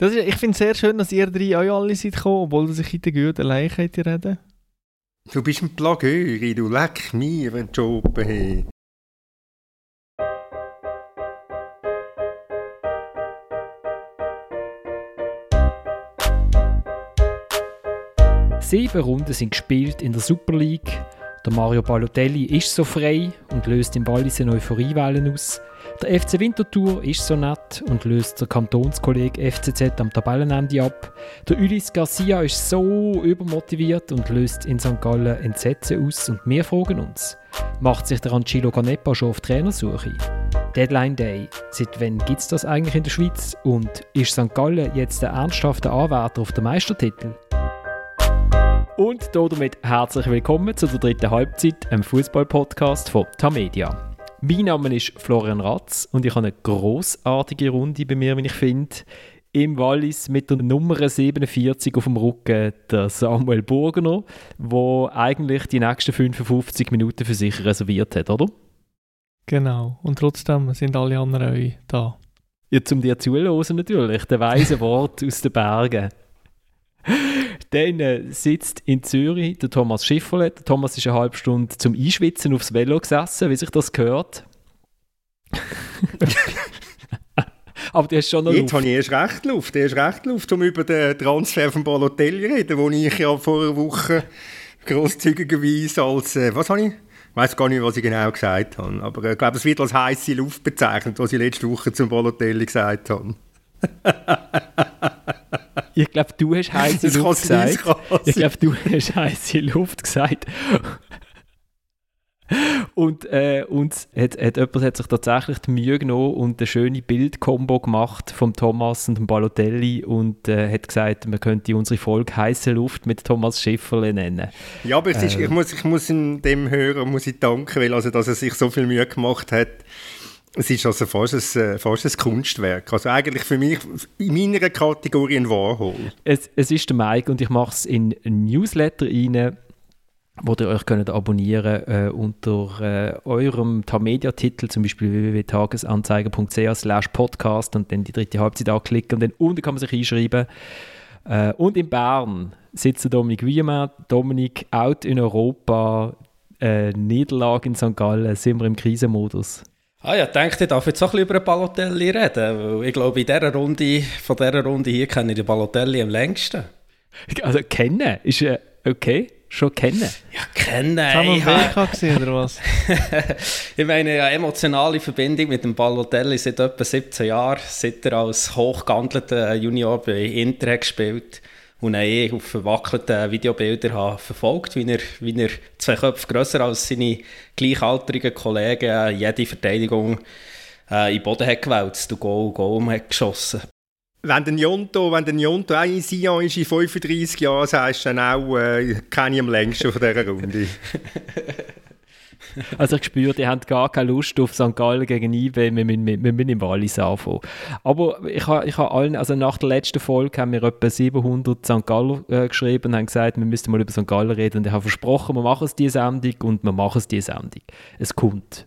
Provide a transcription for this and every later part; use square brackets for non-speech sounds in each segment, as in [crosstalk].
Das ist, ich finde es sehr schön, dass ihr drei euch alle seid gekommen, obwohl sich in der Güte allein könnt ihr reden. Du bist ein Plagöri, du leck mir einen Job. Hey. Sieben Runden sind gespielt in der Super League. Der Mario Balotelli ist so frei und löst im Wallis eine Euphoriewellen aus. Der FC Winterthur ist so nett und löst der Kantonskollege FCZ am Tabellenende ab. Der Ulis Garcia ist so übermotiviert und löst in St. Gallen Entsetzen aus. Und wir fragen uns, macht sich der Angelo Canepa schon auf Trainersuche? Deadline Day, seit wann gibt es das eigentlich in der Schweiz? Und ist St. Gallen jetzt der ernsthafte Anwärter auf den Meistertitel? Und damit herzlich willkommen zu der dritten Halbzeit, einem Fußball-Podcast von Tamedia. Mein Name ist Florian Ratz und ich habe eine großartige Runde bei mir, wie ich finde. Im Wallis mit der Nummer 47 auf dem Rücken der Samuel Burgener, der eigentlich die nächsten 55 Minuten für sich reserviert hat, oder? Genau. Und trotzdem sind alle anderen euch da. Ja, zum dir zuhören natürlich. Der weise [laughs] Wort aus den Bergen. [laughs] Dann äh, sitzt in Zürich der Thomas Schifferle. Der Thomas ist eine halbe Stunde zum Einschwitzen aufs Velo gesessen, wie sich das gehört. [laughs] Aber du hast schon noch Jetzt habe ich erst recht Luft, erst recht Luft, um über den Transfer von Balotelli zu reden, den ich ja vor einer Woche grosszügigerweise als, äh, was habe ich? Ich weiß gar nicht, was ich genau gesagt habe, aber äh, ich glaube, es wird als heiße Luft bezeichnet, was ich letzte Woche zum Balotelli gesagt habe. [laughs] ich glaube, du hast heiße Luft gesagt. Ich glaube, du hast heiße Luft gesagt. Und äh, uns hat, hat jemand hat sich tatsächlich die Mühe genommen und eine schöne Bildkombo gemacht vom Thomas und dem Balotelli und äh, hat gesagt, man könnte unsere Folge «Heiße Luft» mit Thomas Schifferle nennen. Ja, aber äh, ist, ich, muss, ich muss dem Hörer muss ich danken, weil also, dass er sich so viel Mühe gemacht hat, es ist also fast ein, äh, fast ein Kunstwerk. Also eigentlich für mich in meiner Kategorie ein Warhol. Es, es ist der Mike und ich mache es in ein Newsletter rein, wo ihr euch könnt abonnieren äh, unter äh, eurem Tamedia-Titel, zum Beispiel www.tagesanzeiger.ch slash podcast und dann die dritte Halbzeit anklicken und dann unten kann man sich einschreiben. Äh, und in Bern sitzt Dominik Wiemann, Dominik out in Europa, äh, Niederlage in St. Gallen, sind wir im Krisenmodus. Ah ja, ich denke, ich darf jetzt auch ein bisschen über Balotelli reden, weil ich glaube, in dieser Runde, von dieser Runde hier kenne ich den Balotelli am längsten. Also kennen ist äh, okay, schon kennen. Ja, kennen. Haben wir WK gesehen oder was? [laughs] ich meine, eine emotionale Verbindung mit dem Balotelli seit etwa 17 Jahren, seit er als hochgehandelter Junior bei Inter gespielt und dann eh auf verwackelten Videobildern habe verfolgt, wie er, wie er zwei Köpfe grösser als seine gleichaltrigen Kollegen äh, jede Verteidigung äh, in den Boden hat gewälzt und Goal, Goal hat geschossen. Wenn der Jonto, wenn der Jonto auch in Sion ist in 35 Jahren, sagst du dann auch, äh, kenne ich am längsten von dieser Runde. [laughs] Also ich spüre, die haben gar keine Lust auf St. Gallen gegen IB, wir müssen, wir müssen im Wallis anfangen. Aber ich habe ich ha allen, also nach der letzten Folge haben wir etwa 700 St. Galler äh, geschrieben und haben gesagt, wir müssten mal über St. Gallen reden und ich habe versprochen, wir machen es diese Sendung und wir machen es diese Sendung. Es kommt.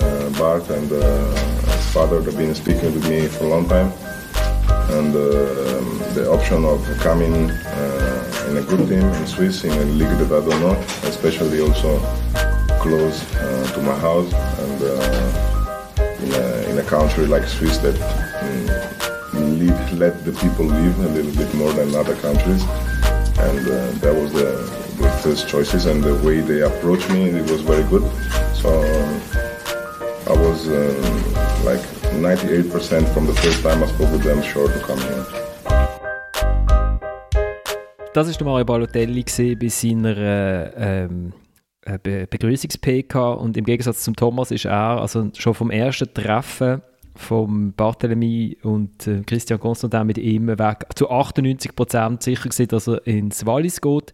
Uh, Bart and uh, his father have been speaking with me for a long time. And uh, um, the option of coming uh, in a good team in Swiss in a league that I don't know, especially also close uh, to my house and in a, in, a, country like Swiss that um, let the people live a little bit more than other countries. And that was the, the first choices and the way they approached me, it was very good. So I was um, like 98% from the first time I spoke with them sure to come here. Das war Mario Balotelli bei seiner äh, ähm, äh, Be Begrüßungs-PK und im Gegensatz zum Thomas ist er also schon vom ersten Treffen von Barthélemy und äh, Christian Constantin mit ihm weg zu 98% sicher gewesen, dass er ins Wallis geht.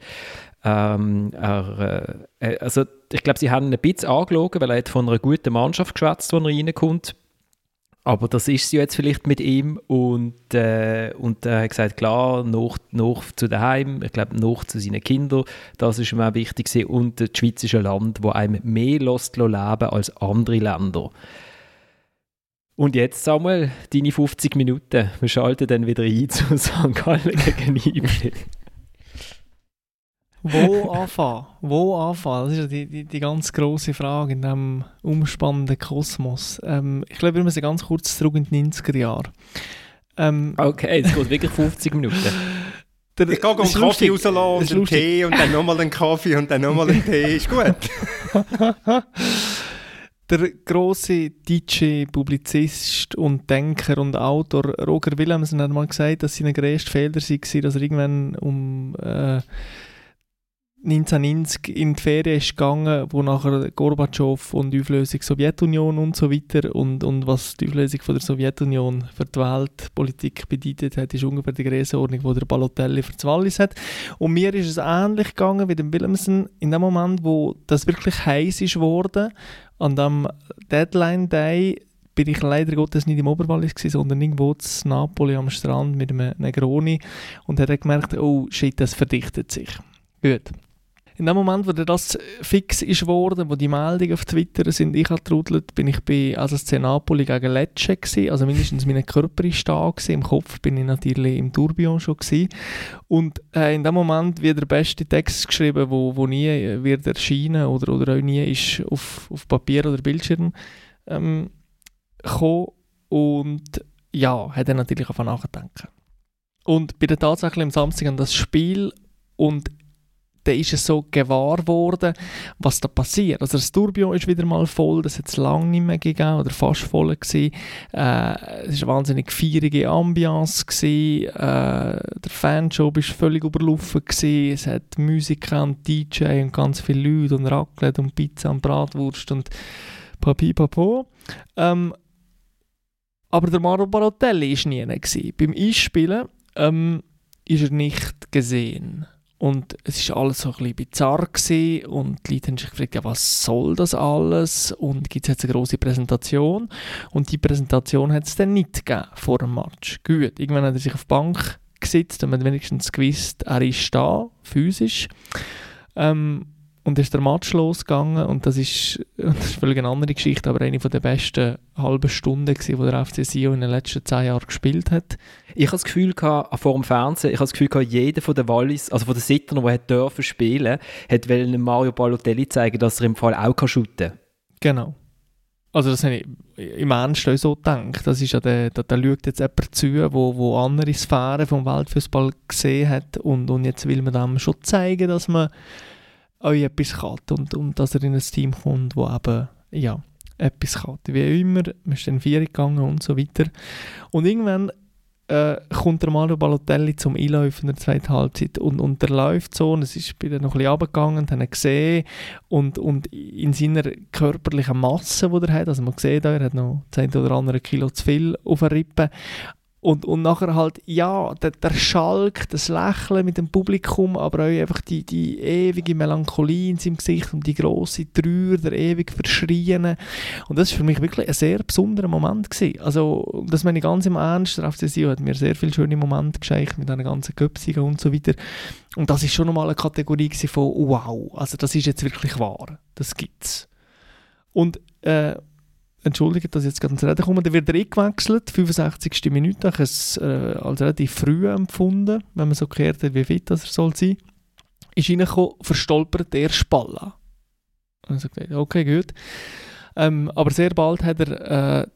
Ähm, er, äh, also ich glaube, sie haben ihn ein bisschen angelogen, weil er hat von einer guten Mannschaft geschwätzt, wo er reinkommt Aber das ist sie jetzt vielleicht mit ihm und, äh, und er hat gesagt, klar, noch, noch zu daheim, ich glaube, noch zu seinen Kindern, das ist ihm auch wichtig gewesen. und die Schweiz ist ein Land, wo einem mehr lässt leben als andere Länder. Und jetzt, Samuel, deine 50 Minuten. Wir schalten dann wieder ein zu St. Gallen gegen. Wo anfangen? Wo anfangen? Das ist ja die, die, die ganz grosse Frage in diesem umspannenden Kosmos. Ähm, ich glaube, wir müssen ganz kurz zurück in die 90er Jahre. Ähm, okay, es geht wirklich 50 Minuten. [laughs] Der, ich gehe einen Kaffee rauslassen und einen Tee und dann nochmal einen Kaffee und dann nochmal einen Tee. Ist gut. [laughs] der große DJ, Publizist und Denker und Autor Roger Willemsen hat mal gesagt, dass seine größte Fehler war, dass er irgendwann um äh, 1990 in die Ferien ist gegangen, wo nachher Gorbatschow und die Auflösung der Sowjetunion und so weiter und, und was die Auflösung von der Sowjetunion für die Weltpolitik bedeutet hat, ist ungefähr die Größenordnung, die der Balotelli für das Wallis hat. Und mir ist es ähnlich gegangen wie dem Willemsen in dem Moment, wo das wirklich heiß ist worden, an dem Deadline Day bin ich leider Gottes nicht im Oberwallis gewesen, sondern irgendwo in Napoli am Strand mit einem Negroni und hat gemerkt, oh shit, das verdichtet sich. Gut. In dem Moment, wo das fix ist worden, wo die Meldungen auf Twitter sind, ich getrudelt, bin ich bei ASC Napoli gegen Lecce gewesen. Also mindestens mein Körper ist da gewesen. Im Kopf bin ich natürlich im Tourbillon schon gewesen. Und äh, in dem Moment wird der beste Text geschrieben, wo, wo nie wird erscheinen oder, oder auch nie ist auf, auf Papier oder Bildschirm ähm, gekommen. Und ja, hat er natürlich einfach nachdenken. Und bei der Tatsache am Samstag an das Spiel und dann ist es so gewahr geworden, was da passiert. Also das Tourbillon ist wieder mal voll, das hat es lange nicht mehr gegeben oder fast voll gewesen. Äh, es war eine wahnsinnig feierige Ambiance. Äh, der Fanjob war völlig überlaufen gewesen. Es hat Musiker und DJ und ganz viele Leute und Raclette und Pizza und Bratwurst und Papi Papo. Ähm, aber der Mario Barotelli war nie gewesen. Beim Einspielen ähm, ist er nicht gesehen. Und es war alles so ein bisschen bizarr gewesen und die Leute haben sich gefragt, ja, was soll das alles? Und gibt es jetzt eine große Präsentation? Und die Präsentation hat es dann nicht gegeben vor dem Match. Gut, irgendwann hat er sich auf die Bank gesetzt und man hat wenigstens gewusst, er ist da, physisch. Ähm, und ist der Match losgegangen und das ist, [laughs] das ist völlig eine andere Geschichte, aber eine der besten halben Stunden, die der FC Sion in den letzten zehn Jahren gespielt hat. Ich habe das Gefühl gehabt, vor dem Fernsehen, ich habe das Gefühl gehabt, jeder von den Wallis, also von den Sittern, der hat dürfen spielen, hat wollen Mario Balotelli zeigen, dass er im Fall auch kann shooten kann. Genau. Also das habe ich im Ernst so gedacht. Das ist ja der, da, da schaut jetzt jemand zu, wo, wo andere Sphären vom Weltfußball gesehen hat und, und jetzt will man dem schon zeigen, dass man euch etwas kann und, und dass er in ein Team kommt, wo eben, ja, etwas kann. Wie immer, wir sind in vier gegangen und so weiter. Und irgendwann äh, kommt der Mario Balotelli zum Einläufen in der zweiten Halbzeit und, und der läuft so und es ist bei noch ein bisschen runtergegangen und haben gesehen und, und in seiner körperlichen Masse, die er hat, also man sieht, er hat noch 10 oder andere Kilo zu viel auf der Rippe, und, und nachher halt, ja, der, der Schalk, das Lächeln mit dem Publikum, aber auch einfach die, die ewige Melancholie in seinem Gesicht und die grosse Trauer, der ewig Verschriene. Und das war für mich wirklich ein sehr besonderer Moment. Gewesen. Also, das meine ich ganz im Ernst. Der FCSIO hat mir sehr viele schöne Momente geschenkt mit einer ganzen Köpsigen und so weiter. Und das ist schon nochmal eine Kategorie von wow, also das ist jetzt wirklich wahr. Das gibt's. Und äh, entschuldigt, dass ich jetzt gerade ins Reden komme, der wird er eingewechselt, 65. Minute. Ich habe es äh, als relativ früh empfunden, wenn man so gehört hat, wie fit das er soll sein. Ist reingekommen, verstolpert der Spalla. Also okay, gut. Ähm, aber sehr bald hat er äh,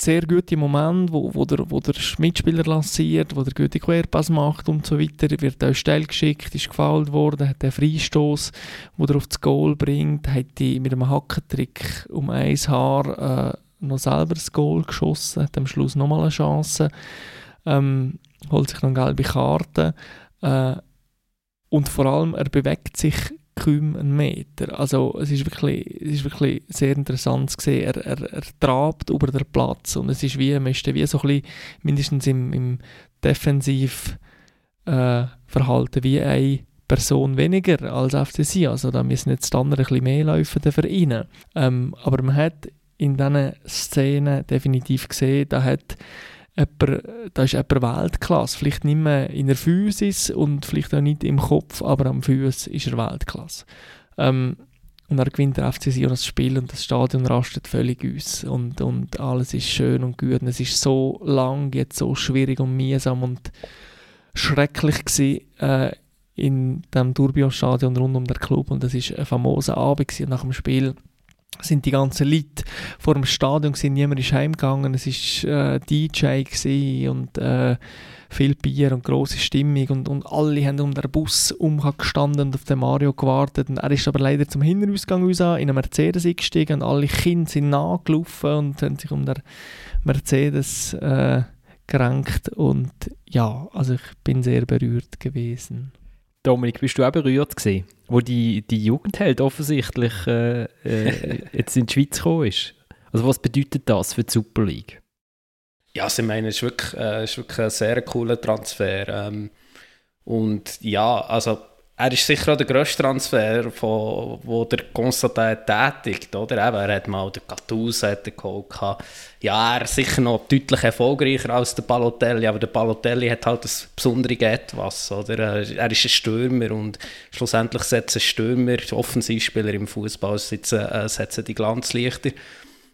sehr gute Momente, wo, wo, der, wo der Mitspieler lanciert, wo der gute Querpass macht und so weiter, wird auch steil geschickt, ist gefault worden, hat den Freistoß, wo er auf das Goal bringt, hat die mit einem Hackentrick um ein Haar äh, noch selber das Goal geschossen, hat am Schluss nochmal eine Chance, ähm, holt sich eine gelbe Karte äh, und vor allem er bewegt sich kaum einen Meter. Also es ist wirklich, es ist wirklich sehr interessant zu sehen. Er, er, er trabt über den Platz und es ist wie, man ist wie so ein bisschen, mindestens im, im Defensivverhalten, äh, wie eine Person weniger als FCC. Also da müssen jetzt dann ein bisschen mehr laufen, der Vereine. Ähm, aber man hat in diesen Szenen definitiv gesehen, da hat jemand, da ist jemand Weltklasse. Vielleicht nicht mehr in der Physis und vielleicht auch nicht im Kopf, aber am Fuß ist er Weltklasse. Ähm, und dann gewinnt der FC Sion das Spiel und das Stadion rastet völlig aus und, und alles ist schön und gut. Und es ist so lang, jetzt so schwierig und mühsam und schrecklich gewesen, äh, in dem Tourbillon-Stadion rund um den Club und das ist ein famoser Abend gewesen. nach dem Spiel sind die ganzen Leute vor dem Stadion gewesen, niemand ist heimgegangen, es war äh, DJ und äh, viel Bier und große Stimmung und, und alle haben um den Bus umgestanden und auf den Mario gewartet. Und er ist aber leider zum Hinterausgang raus, in einen Mercedes eingestiegen und alle Kinder sind nachgelaufen und haben sich um den Mercedes äh, gerankt. Und ja, also ich bin sehr berührt gewesen. Dominik, bist du auch berührt gewesen, wo die, die Jugendheld offensichtlich äh, äh, jetzt in die Schweiz gekommen ist? Also was bedeutet das für die Super League? Ja, also ich meine, es ist wirklich, äh, ist wirklich ein sehr cooler Transfer. Ähm, und ja, also er ist sicher auch der grösste Transfer, von, wo der Constantin tätigt, oder? Er hat mal den Gattuso geholt. Ja, er ist sicher noch deutlich erfolgreicher als der Balotelli, aber der Balotelli hat halt das besondere Etwas, oder? Er ist ein Stürmer und schlussendlich setzt ein Stürmer, Offensivspieler im Fußball, setzen, äh, setzen die Glanzlichter.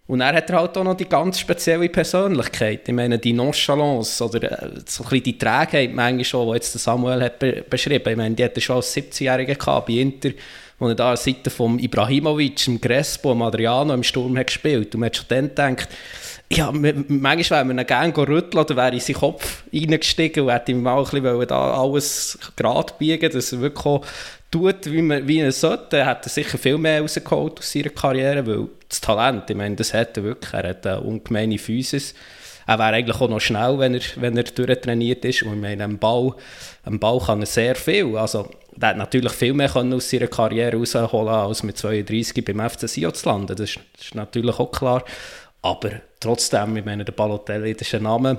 Und er hat halt auch noch die ganz spezielle Persönlichkeit. Ich meine, die Nonchalance oder äh, so ein bisschen die Trägheit manchmal schon, die jetzt Samuel hat be beschrieben. Ich meine, die hat er schon als 17-Jähriger gehabt bei Inter, wo er da an der Seite von Ibrahimovic, dem Crespo, dem Adriano im Sturm hat gespielt. Und man hat schon dann gedacht, ja, manchmal wäre man gerne rütteln oder wäre in seinen Kopf reingestiegen und hätte ihm mal ein bisschen da alles gerade biegen dass er wirklich tut, wie, man, wie er sollte. Er hätte sicher viel mehr rausgeholt aus seiner Karriere, weil das Talent, ich meine, das hat er wirklich. Er hat eine ungemeine Physis. Er wäre eigentlich auch noch schnell, wenn er, wenn er durchtrainiert ist. Und ich meine, am Ball, am Ball kann er sehr viel. Also, er hat natürlich viel mehr können aus seiner Karriere rausholen als mit 32 beim FC Sion zu landen. Das ist, das ist natürlich auch klar. Aber trotzdem, ich meine, der Balotelli, das ist ein Name,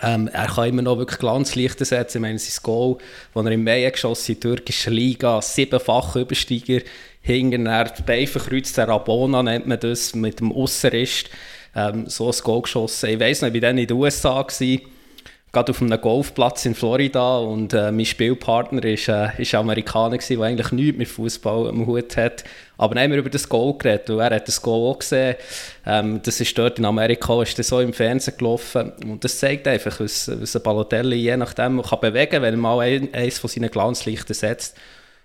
ähm, er kann immer noch wirklich Glanzlichter setzen. Ich meine, sein Goal, das er im Mai geschossen in der türkischen Liga, siebenfach Übersteiger, hinten er die Beine verkreuzt, der Rabona nennt man das, mit dem Ausserist, ähm, so ein Goal geschossen. Ich weiss noch, ich war dann in den USA, gewesen, gerade auf einem Golfplatz in Florida und äh, mein Spielpartner ist, äh, ist Amerikaner der eigentlich nichts mit Fußball am Hut hat. Aber dann haben wir über das Goal geredet und er hat das Goal auch gesehen. Ähm, das ist dort in Amerika, ist so im Fernsehen gelaufen und das zeigt einfach, was, was ein Balotelli je nachdem kann bewegen kann, wenn er mal ein, eines von seinen Glanzlichtern setzt.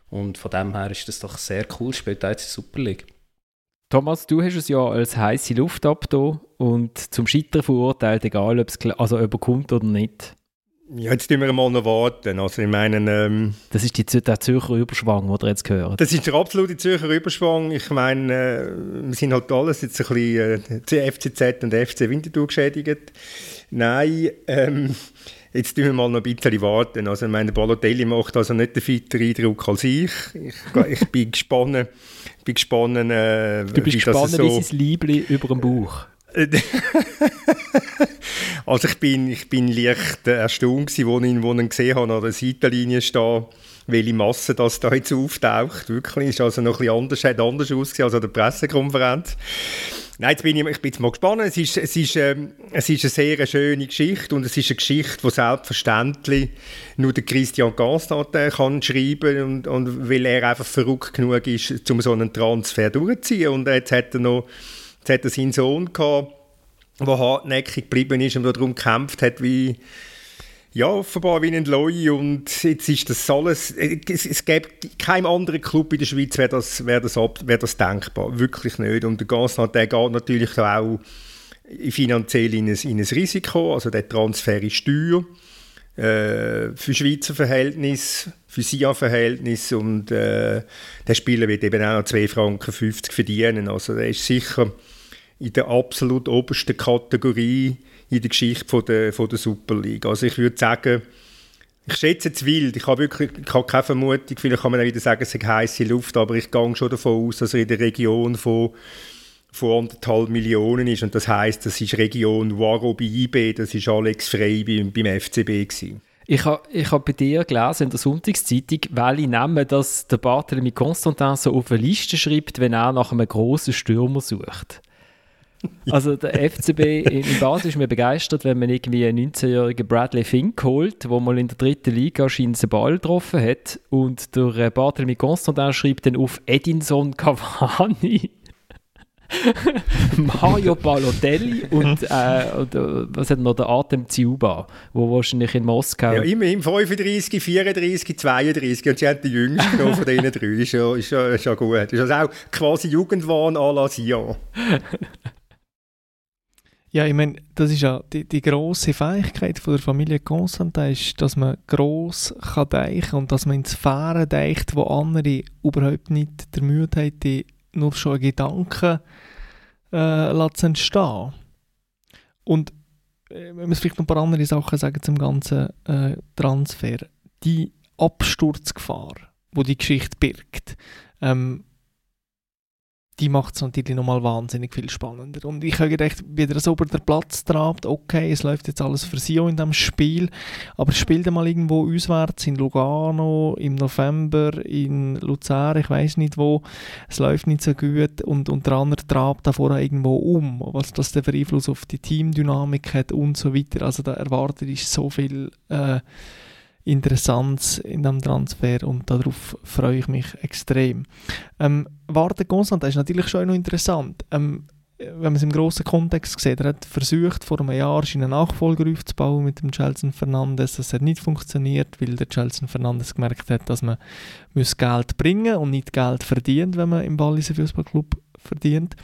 Und von dem her ist das doch sehr cool, spielt auch jetzt in der Super League. Thomas, du hast es ja als heiße Luft abgetan und zum Scheitern verurteilt, egal ob es also überkommt oder nicht. Ja, jetzt tun wir mal noch warten. Also ich meine, ähm, das ist die, der Zürcher Überschwang, den ihr jetzt gehört. Das ist der absolute Zürcher Überschwang. Ich meine, äh, wir sind halt alles jetzt ein bisschen äh, FCZ und FC Winterthur geschädigt. Nein, ähm, jetzt tun wir mal noch ein bisschen warten. Also ich meine, Balotelli macht also nicht den fitteren Eindruck als ich. Ich, ich bin gespannt bin gespannt, äh, Du bist gespannt so wie sein Liebling über dem Bauch. [laughs] also ich bin, ich bin leicht erstaunt gewesen, wo ich, wo ich gesehen habe, an der Seitenlinie stehen, welche Masse das da jetzt auftaucht. Wirklich, ist also noch ein bisschen anders, hat anders ausgesehen als an der Pressekonferenz. Nein, jetzt bin ich, ich bin jetzt mal gespannt. Es ist, es, ist, ähm, es ist eine sehr schöne Geschichte und es ist eine Geschichte, die selbstverständlich nur der Christian Gastat äh, kann schreiben und, und weil er einfach verrückt genug ist, um so einen Transfer durchzuziehen. Und jetzt hat er noch jetzt hat er seinen Sohn gehabt, der hartnäckig geblieben ist und darum gekämpft hat, wie ja, offenbar wie ein Loi und jetzt ist das alles, es, es gibt keinem anderen Club in der Schweiz wäre das, wär das, wär das denkbar, wirklich nicht. Und der Gasnat, der geht natürlich auch finanziell in ein, in ein Risiko, also der Transfer ist teuer äh, für Schweizer Verhältnis, für SIA-Verhältnis und äh, der Spieler wird eben auch noch 2,50 Franken verdienen, also der ist sicher in der absolut obersten Kategorie in der Geschichte von der, von der Super League. Also ich würde sagen, ich schätze es wild. Ich habe wirklich ich habe keine Vermutung. Vielleicht kann man auch wieder sagen, es ist heiße Luft, aber ich gehe schon davon aus, dass er in der Region von von anderthalb Millionen ist. Und das heißt, das ist Region Waro bei IB, das ist Alex Frey beim, beim FCB gewesen. Ich habe ich hab bei dir gelesen in der Sonntagszeitung, welche Namen das der Barthélemy Constantin so auf eine Liste schreibt, wenn er nach einem grossen Stürmer sucht. [laughs] Also der FCB im Basel ist mir begeistert, wenn man irgendwie einen 19-jährigen Bradley Fink holt, der mal in der dritten Liga scheint einen Ball getroffen hat und der äh, Barthélemy Constantin schreibt dann auf Edinson Cavani. [laughs] Mario Balotelli und, äh, und was hat noch der Artem Ziuba, wo wahrscheinlich in Moskau. Ja, immerhin 35, 34, 32 und sie haben den jüngsten von diesen drei. Ist ja, ist ja, ist ja gut. Ist also auch quasi Jugendwahn à la Sion. [laughs] Ja, ich meine, das ist ja die, die grosse Fähigkeit von der Familie Constantin, ist, dass man gross kann deichen und dass man ins Sphären deicht, wo andere überhaupt nicht der Mühe haben, nur schon Gedanken äh, entstehen Und äh, wenn wir vielleicht noch ein paar andere Sachen sagen zum ganzen äh, Transfer. Die Absturzgefahr, wo die Geschichte birgt, ähm, die macht es natürlich nochmal wahnsinnig viel spannender. Und ich habe gedacht, wie der so über den Platz trabt, okay, es läuft jetzt alles für Sion in diesem Spiel, aber spielt mal irgendwo auswärts in Lugano im November, in Luzern, ich weiß nicht wo, es läuft nicht so gut und, und der andere trabt da vorher irgendwo um, was das der Einfluss auf die Teamdynamik hat und so weiter. Also da erwartet ist so viel äh, Interessantes in diesem Transfer und darauf freue ich mich extrem. Ähm, Warte Constant ist natürlich schon noch interessant. Ähm, wenn man es im grossen Kontext sieht, er hat versucht, vor einem Jahr einen Nachfolger aufzubauen mit dem Chelsea Fernandes. Das hat nicht funktioniert, weil der Chelsea Fernandes gemerkt hat, dass man Geld bringen und nicht Geld verdient, wenn man im Walliser Fußballclub verdient.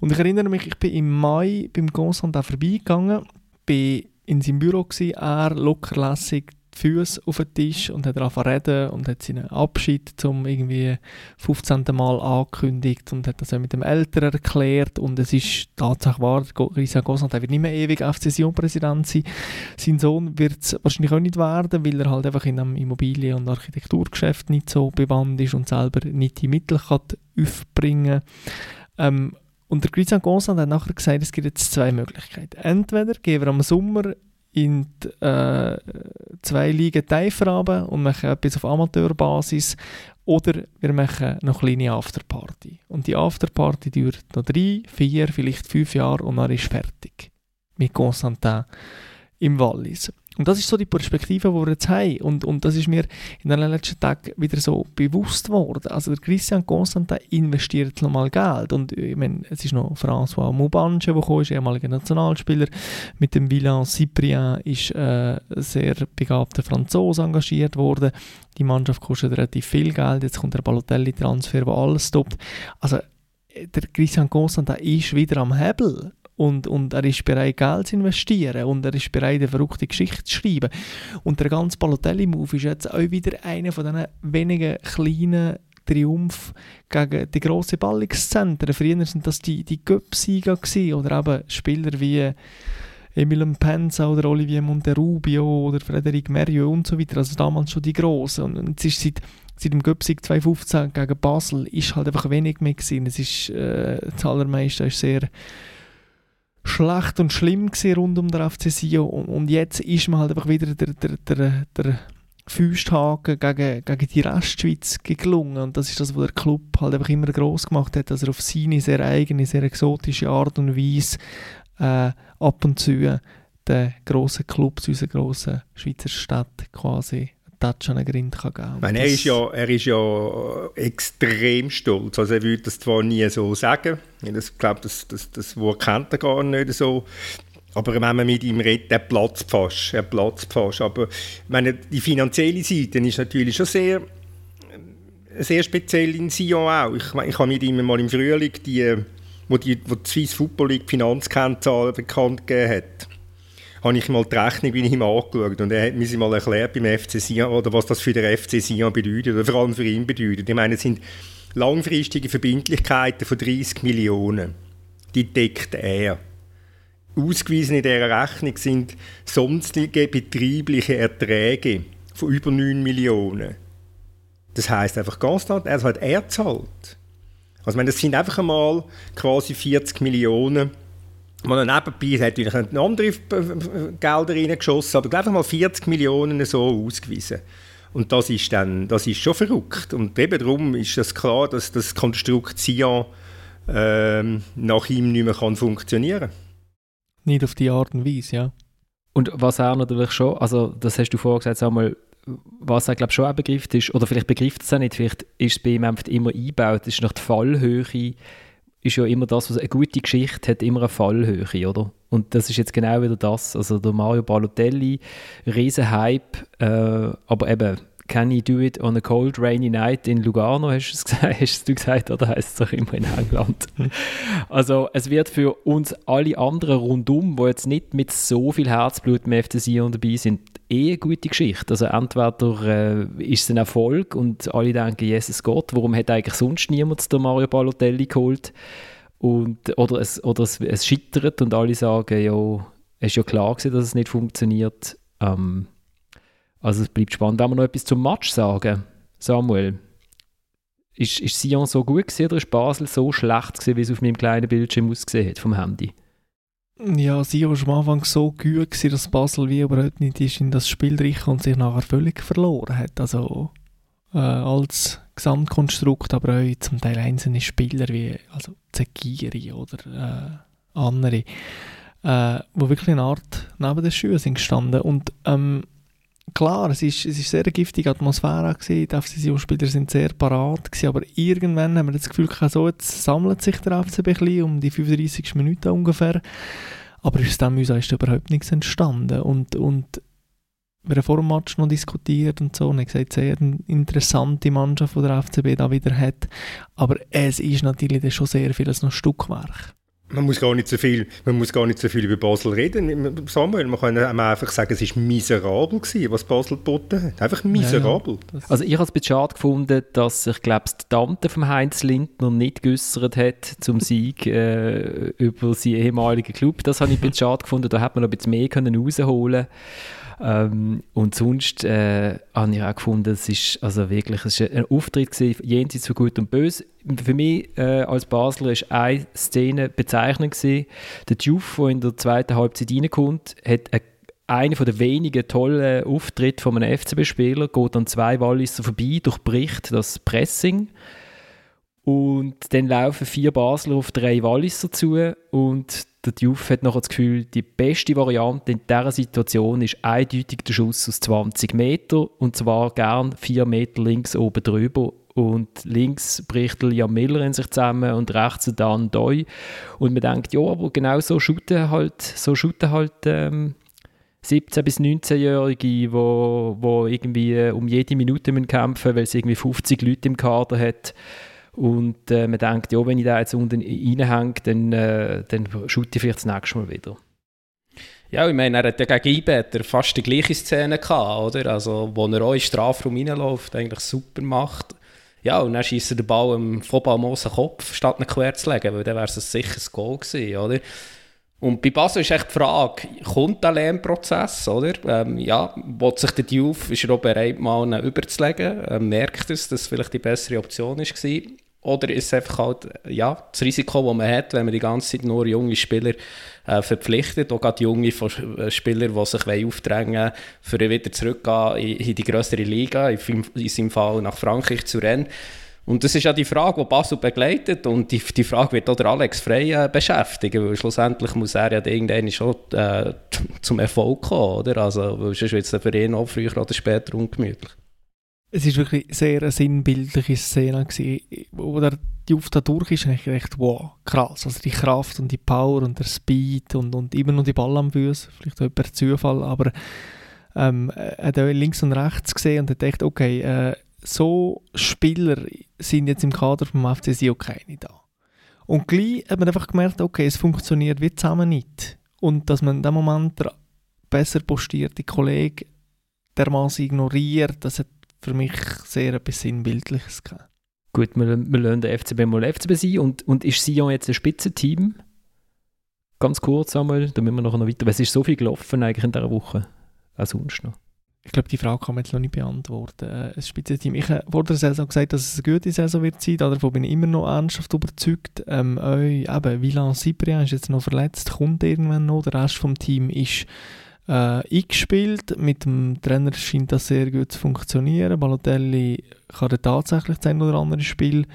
Und ich erinnere mich, ich bin im Mai beim Constant auch vorbeigegangen, bin in seinem Büro gewesen, er lockerlässig Füße auf den Tisch und hat angefangen reden und hat seinen Abschied zum irgendwie 15. Mal angekündigt und hat das auch mit dem Eltern erklärt und es ist tatsächlich wahr, Christian Gosnat wird nicht mehr ewig FC Sion-Präsident sein. Sein Sohn wird es wahrscheinlich auch nicht werden, weil er halt einfach in einem Immobilien- und Architekturgeschäft nicht so bewandt ist und selber nicht die Mittel kann aufbringen ähm, und der Christian Gosnat hat nachher gesagt, es gibt jetzt zwei Möglichkeiten. Entweder gehen wir am Sommer in die, äh, zwei Ligen tiefer runter und machen etwas auf Amateurbasis oder wir machen noch eine kleine Afterparty. Und die Afterparty dauert noch drei, vier, vielleicht fünf Jahre und dann ist fertig. Mit Constantin im Wallis. Und das ist so die Perspektive, die wir jetzt haben. Und, und das ist mir in den letzten Tagen wieder so bewusst worden. Also der Christian Constantin investiert nochmal Geld. Und ich meine, es ist noch François Moubange, der gekommen ist, ehemaliger Nationalspieler. Mit dem Villain Cyprien ist äh, ein sehr begabter Franzose engagiert worden. Die Mannschaft kostet relativ viel Geld. Jetzt kommt der Balotelli-Transfer, der alles stoppt. Also der Christian Constantin ist wieder am Hebel und, und er ist bereit, Geld zu investieren und er ist bereit, eine verrückte Geschichte zu schreiben. Und der ganze Balotelli-Move ist jetzt auch wieder einer von diesen wenigen kleinen Triumph gegen die grossen Ballungszentren. Früher waren das die, die Göpsieger oder eben Spieler wie Emilien Penza oder Olivier Monterubio oder Frederic Merieux und so weiter. Also damals schon die Grossen. Und es ist seit, seit dem Göpsig 2015 gegen Basel ist halt einfach wenig mehr gewesen. Es ist, äh, das allermeiste ist sehr schlecht und schlimm rund um den FC Sion. Und, jetzt ist man halt einfach wieder der, der, der, der Füßhaken gegen, gegen die Restschweiz gelungen und das ist das, was der Club halt einfach immer groß gemacht hat, dass er auf seine sehr eigene, sehr exotische Art und Weise äh, ab und zu den grossen Clubs unserer grossen Schweizer Stadt quasi Touch an einen Grind kann geben kann. Er, ist ja, er ist ja extrem stolz. Also er würde das zwar nie so sagen. Ich glaube, das, das, das Wort kennt er gar nicht so. Aber wenn man mit ihm redet, er platzt fast. Er platzt fast. Aber meine, die finanzielle Seite ist natürlich schon sehr, sehr speziell in Sion auch. Ich, ich habe mit ihm mal im Frühling die, wo die, wo die Swiss Football League Finanzkennzahlen bekannt gegeben hat habe ich mal die Rechnung bei ihm angeschaut und er hat mir mal erklärt beim FC Sion, oder was das für den FC Sion bedeutet oder vor allem für ihn bedeutet. Ich meine, es sind langfristige Verbindlichkeiten von 30 Millionen. Die deckt er. Ausgewiesen in dieser Rechnung sind sonstige betriebliche Erträge von über 9 Millionen. Das heißt einfach ganz klar, er hat er zahlt. Also, ich meine, das sind einfach einmal quasi 40 Millionen man nebenbei hat natürlich andere Gelder reingeschossen, aber einfach mal 40 Millionen so ausgewiesen. Und das ist dann, das ist schon verrückt. Und eben darum ist es das klar, dass das Konstrukt Sion ähm, nach ihm nicht mehr kann funktionieren Nicht auf die Art und Weise, ja. Und was er natürlich schon, also das hast du vorher gesagt, sag mal, was er glaube schon auch begriffen ist, oder vielleicht begreift es auch nicht, vielleicht ist es bei ihm einfach immer eingebaut, ist nach der Fallhöhe, ist ja immer das, was eine gute Geschichte hat, immer eine Fallhöhe, oder? Und das ist jetzt genau wieder das, also der Mario Balotelli, riesen Hype, äh, aber eben Can you do it on a cold, rainy night in Lugano, hast, du gesagt, [laughs] hast du gesagt, oder heißt es doch immer in England? [laughs] also es wird für uns alle anderen rundum, die jetzt nicht mit so viel Herzblut im FC Sion dabei sind, eh eine gute Geschichte. Also entweder äh, ist es ein Erfolg und alle denken, Jesus Gott, warum hat eigentlich sonst niemand den Mario Balotelli geholt? Und, oder es, oder es, es scheitert und alle sagen, ja, es ist ja klar gewesen, dass es nicht funktioniert. Ähm, also es bleibt spannend. Wenn wir noch etwas zum Match sagen, Samuel, ist, ist Sion so gut gewesen, oder ist Basel so schlecht gewesen, wie es auf meinem kleinen Bildschirm ausgesehen hat vom Handy? Ja, Sion war am Anfang so gut, gewesen, dass Basel wie überhaupt nicht ist in das Spiel rein und sich nachher völlig verloren hat. Also äh, als Gesamtkonstrukt, aber auch zum Teil einzelne Spieler wie also Zekiri oder äh, andere, äh, wo wirklich eine Art neben den Schuhen sind gestanden. Und ähm, klar, es ist, es ist sehr giftige Atmosphäre gewesen, die FCC-Spieler sind sehr parat gewesen, aber irgendwann haben wir das Gefühl gehabt, so, jetzt sammelt sich der FCB um die 35 Minuten ungefähr, aber aus dem ist überhaupt nichts entstanden. Und, und wir haben vor dem Match noch diskutiert und so und ich gesagt, sehr interessante Mannschaft, die der FCB da wieder hat, aber es ist natürlich schon sehr vieles noch Stückwerk. Man muss gar nicht so viel, man muss gar nicht so viel über Basel reden, Samuel. Man kann einfach sagen, es war miserabel gewesen, was Basel geboten hat. Einfach miserabel. Ja, also ich habe es schade gefunden, dass sich, glaube ich, die Tante von Heinz Lindner nicht geäussert hat zum Sieg äh, über seinen ehemaligen Club. Das habe ich schade gefunden. Da hätte man noch ein bisschen mehr können rausholen können. Ähm, und sonst äh, habe ich auch gefunden, es ist also wirklich es ist ein Auftritt gewesen, jenseits von Gut und Böse. Für mich äh, als Basler ist eine Szene bezeichnend gewesen. Der Diouf, der in der zweiten Halbzeit reinkommt, hat eine einer der wenigen tollen Auftritte von einem FCB-Spieler, geht an zwei Walliser vorbei, durchbricht das Pressing und dann laufen vier Basler auf drei Walliser zu. Und der Diouf hat noch das Gefühl, die beste Variante in dieser Situation ist eindeutig der Schuss aus 20 Meter. Und zwar gern vier Meter links oben drüber. Und links bricht Liam Miller in sich zusammen und rechts dann Doi und man denkt, ja, aber genau so shooten halt, so shooten halt ähm, 17- bis 19-Jährige, wo, wo irgendwie um jede Minute kämpfen weil es irgendwie 50 Leute im Kader hat und äh, man denkt, ja, wenn ich da jetzt unten reinhänge, dann, äh, dann schaut ich vielleicht das nächste Mal wieder. Ja, ich meine, er hat ja gegen Ibeter fast die gleiche Szene gehabt, oder? Also, wo er auch in Strafraum reinläuft, eigentlich super macht. Ja, und dann schießt er den Ball im Vollballmosen Kopf, statt ihn quer zu legen, weil dann wäre es ein sicheres Goal gewesen, oder? Und bei Basel ist echt die Frage, kommt der Lernprozess, oder? Ähm, ja, will sich der Diouf, ist er auch bereit, mal einen überzulegen? Ähm, merkt es, dass es vielleicht die bessere Option war? Oder ist es einfach halt, ja, das Risiko, das man hat, wenn man die ganze Zeit nur junge Spieler äh, verpflichtet, auch gerade junge äh, Spieler, die sich aufdrängen für wieder zurückgehen in, die größere Liga, in, in seinem Fall nach Frankreich zu rennen. Und das ist ja die Frage, die Basel begleitet und die, die Frage wird auch der Alex Frey äh, beschäftigen, weil schlussendlich muss er ja irgendwann schon äh, zum Erfolg kommen, oder? Also, weil sonst wird es für ihn auch früher oder später ungemütlich. Es war wirklich sehr eine sinnbildliche Szene, gewesen, wo der Juf da durch ist, und ich wow, krass. Also die Kraft und die Power und der Speed und, und immer noch die Ball am Fuß, vielleicht auch per Zufall, aber ähm, hat links und rechts gesehen und hat gedacht, okay, äh, so Spieler sind jetzt im Kader vom FC Sion keine da. Und gleich hat man einfach gemerkt, okay, es funktioniert wie zusammen nicht. Und dass man in dem Moment besser postierte Kollege dermaßen ignoriert, das hat für mich sehr etwas Sinnbildliches gegeben. Gut, wir, wir lassen den FCB mal FCB sein. Und, und ist Sion jetzt ein Spitzenteam? Ganz kurz einmal, da müssen wir noch weiter. Es ist so viel gelaufen eigentlich in dieser Woche. Auch sonst noch. Ich glaube, die Frage kann man jetzt noch nicht beantworten. Äh, ein Spitzenteam. Ich habe vor der Saison gesagt, dass es eine gute Saison wird sein. Davon bin ich immer noch ernsthaft überzeugt. Ähm, äh, eben, Vilan Cyprien ist jetzt noch verletzt, kommt irgendwann noch. Der Rest vom Team ist äh, eingespielt. Mit dem Trainer scheint das sehr gut zu funktionieren. Balotelli kann er tatsächlich das ein oder andere Spiel,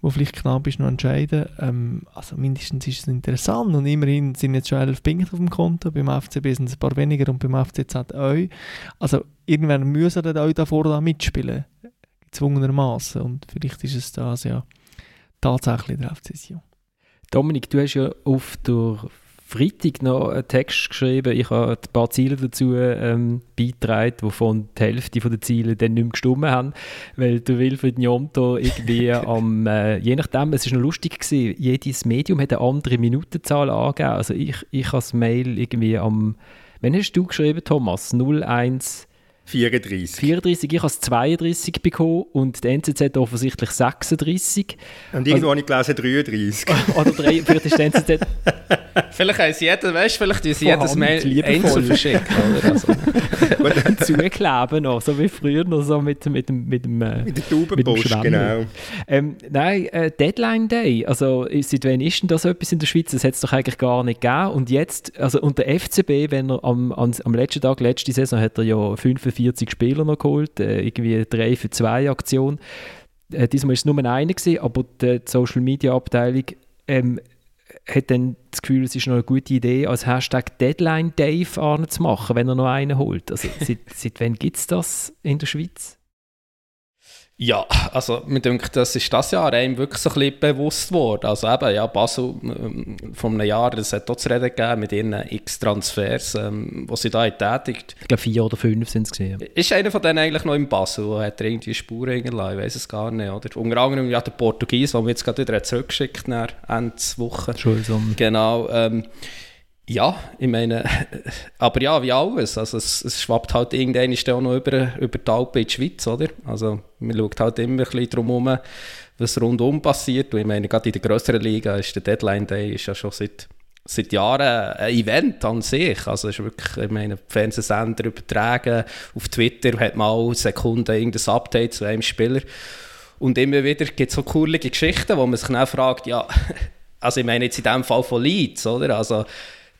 wo vielleicht knapp ist, noch entscheiden. Ähm, also mindestens ist es interessant und immerhin sind jetzt schon elf Punkte auf dem Konto. Beim FCB sind es ein paar weniger und beim FCZ euch. Also irgendwann müssen euch da mitspielen, gezwungenermaßen und vielleicht ist es das ja tatsächlich der FC Sion. Dominik, du hast ja auf der Freitag noch einen Text geschrieben. Ich habe ein paar Ziele dazu ähm, beigetragen, wovon die Hälfte der Ziele dann nicht mehr gestimmt haben, weil der Wilfried Njomto irgendwie [laughs] am, äh, je nachdem, es war noch lustig gewesen, jedes Medium hat eine andere Minutenzahl angegeben. Also ich, ich habe das Mail irgendwie am, wann hast du geschrieben, Thomas? 01 34. 34, ich habe es 32 bekommen und der NZZ offensichtlich 36. Und irgendwo also, habe ich gelesen 33. [laughs] oder 3, vielleicht ist der NZZ... vielleicht haben sie jeden, weißt, vielleicht sie jedes Mail einzeln verschickt. Also. [laughs] [laughs] zukleben [laughs] noch, so wie früher noch so mit, mit dem mit dem äh, Mit der Taubenpost, genau. Ähm, nein, äh, Deadline Day, also seit wann ist denn das etwas in der Schweiz? Das hat es doch eigentlich gar nicht gegeben und jetzt, also und der FCB, wenn er am, am, am letzten Tag, letzte Saison, hat er ja 45 40 Spieler noch geholt, äh, irgendwie 3 für 2 Aktion. Äh, diesmal war es nur einer, gewesen, aber die Social Media Abteilung ähm, hat dann das Gefühl, es ist noch eine gute Idee, als Hashtag Deadline Dave anzumachen, wenn er noch einen holt. Also, seit, [laughs] seit wann gibt es das in der Schweiz? Ja, also mir denkt, das ist das Jahr einem wirklich so ein bisschen bewusst geworden. Also eben, ja, Basel ähm, von einem Jahr, das hat auch zu reden gegeben mit ihren x Transfers, ähm, die sie da tätigt. Ich glaube vier oder fünf sind es gesehen. Ist einer von denen eigentlich noch in Basel, hat er irgendwie Spuren hinterlassen? Ich weiß es gar nicht, oder? Unter anderem ja der Portugies, den wir jetzt gerade wieder zurückgeschickt nach Ende Woche. Entschuldigung. Genau, ähm, ja, ich meine, [laughs] aber ja, wie alles. Also es, es schwappt halt irgendwann auch noch über, über die Alpen in die Schweiz, oder? Also man schaut halt immer ein bisschen drum herum, was rundum passiert. Und ich meine, gerade in der grösseren Liga ist der Deadline Day ist ja schon seit, seit Jahren ein Event an sich. Also es ist wirklich, ich meine, Fernsehsender übertragen, auf Twitter hat man alle Sekunden irgendein Update zu einem Spieler. Und immer wieder gibt es so coole Geschichten, wo man sich dann fragt, ja, [laughs] also ich meine jetzt in dem Fall von Leeds, oder? Also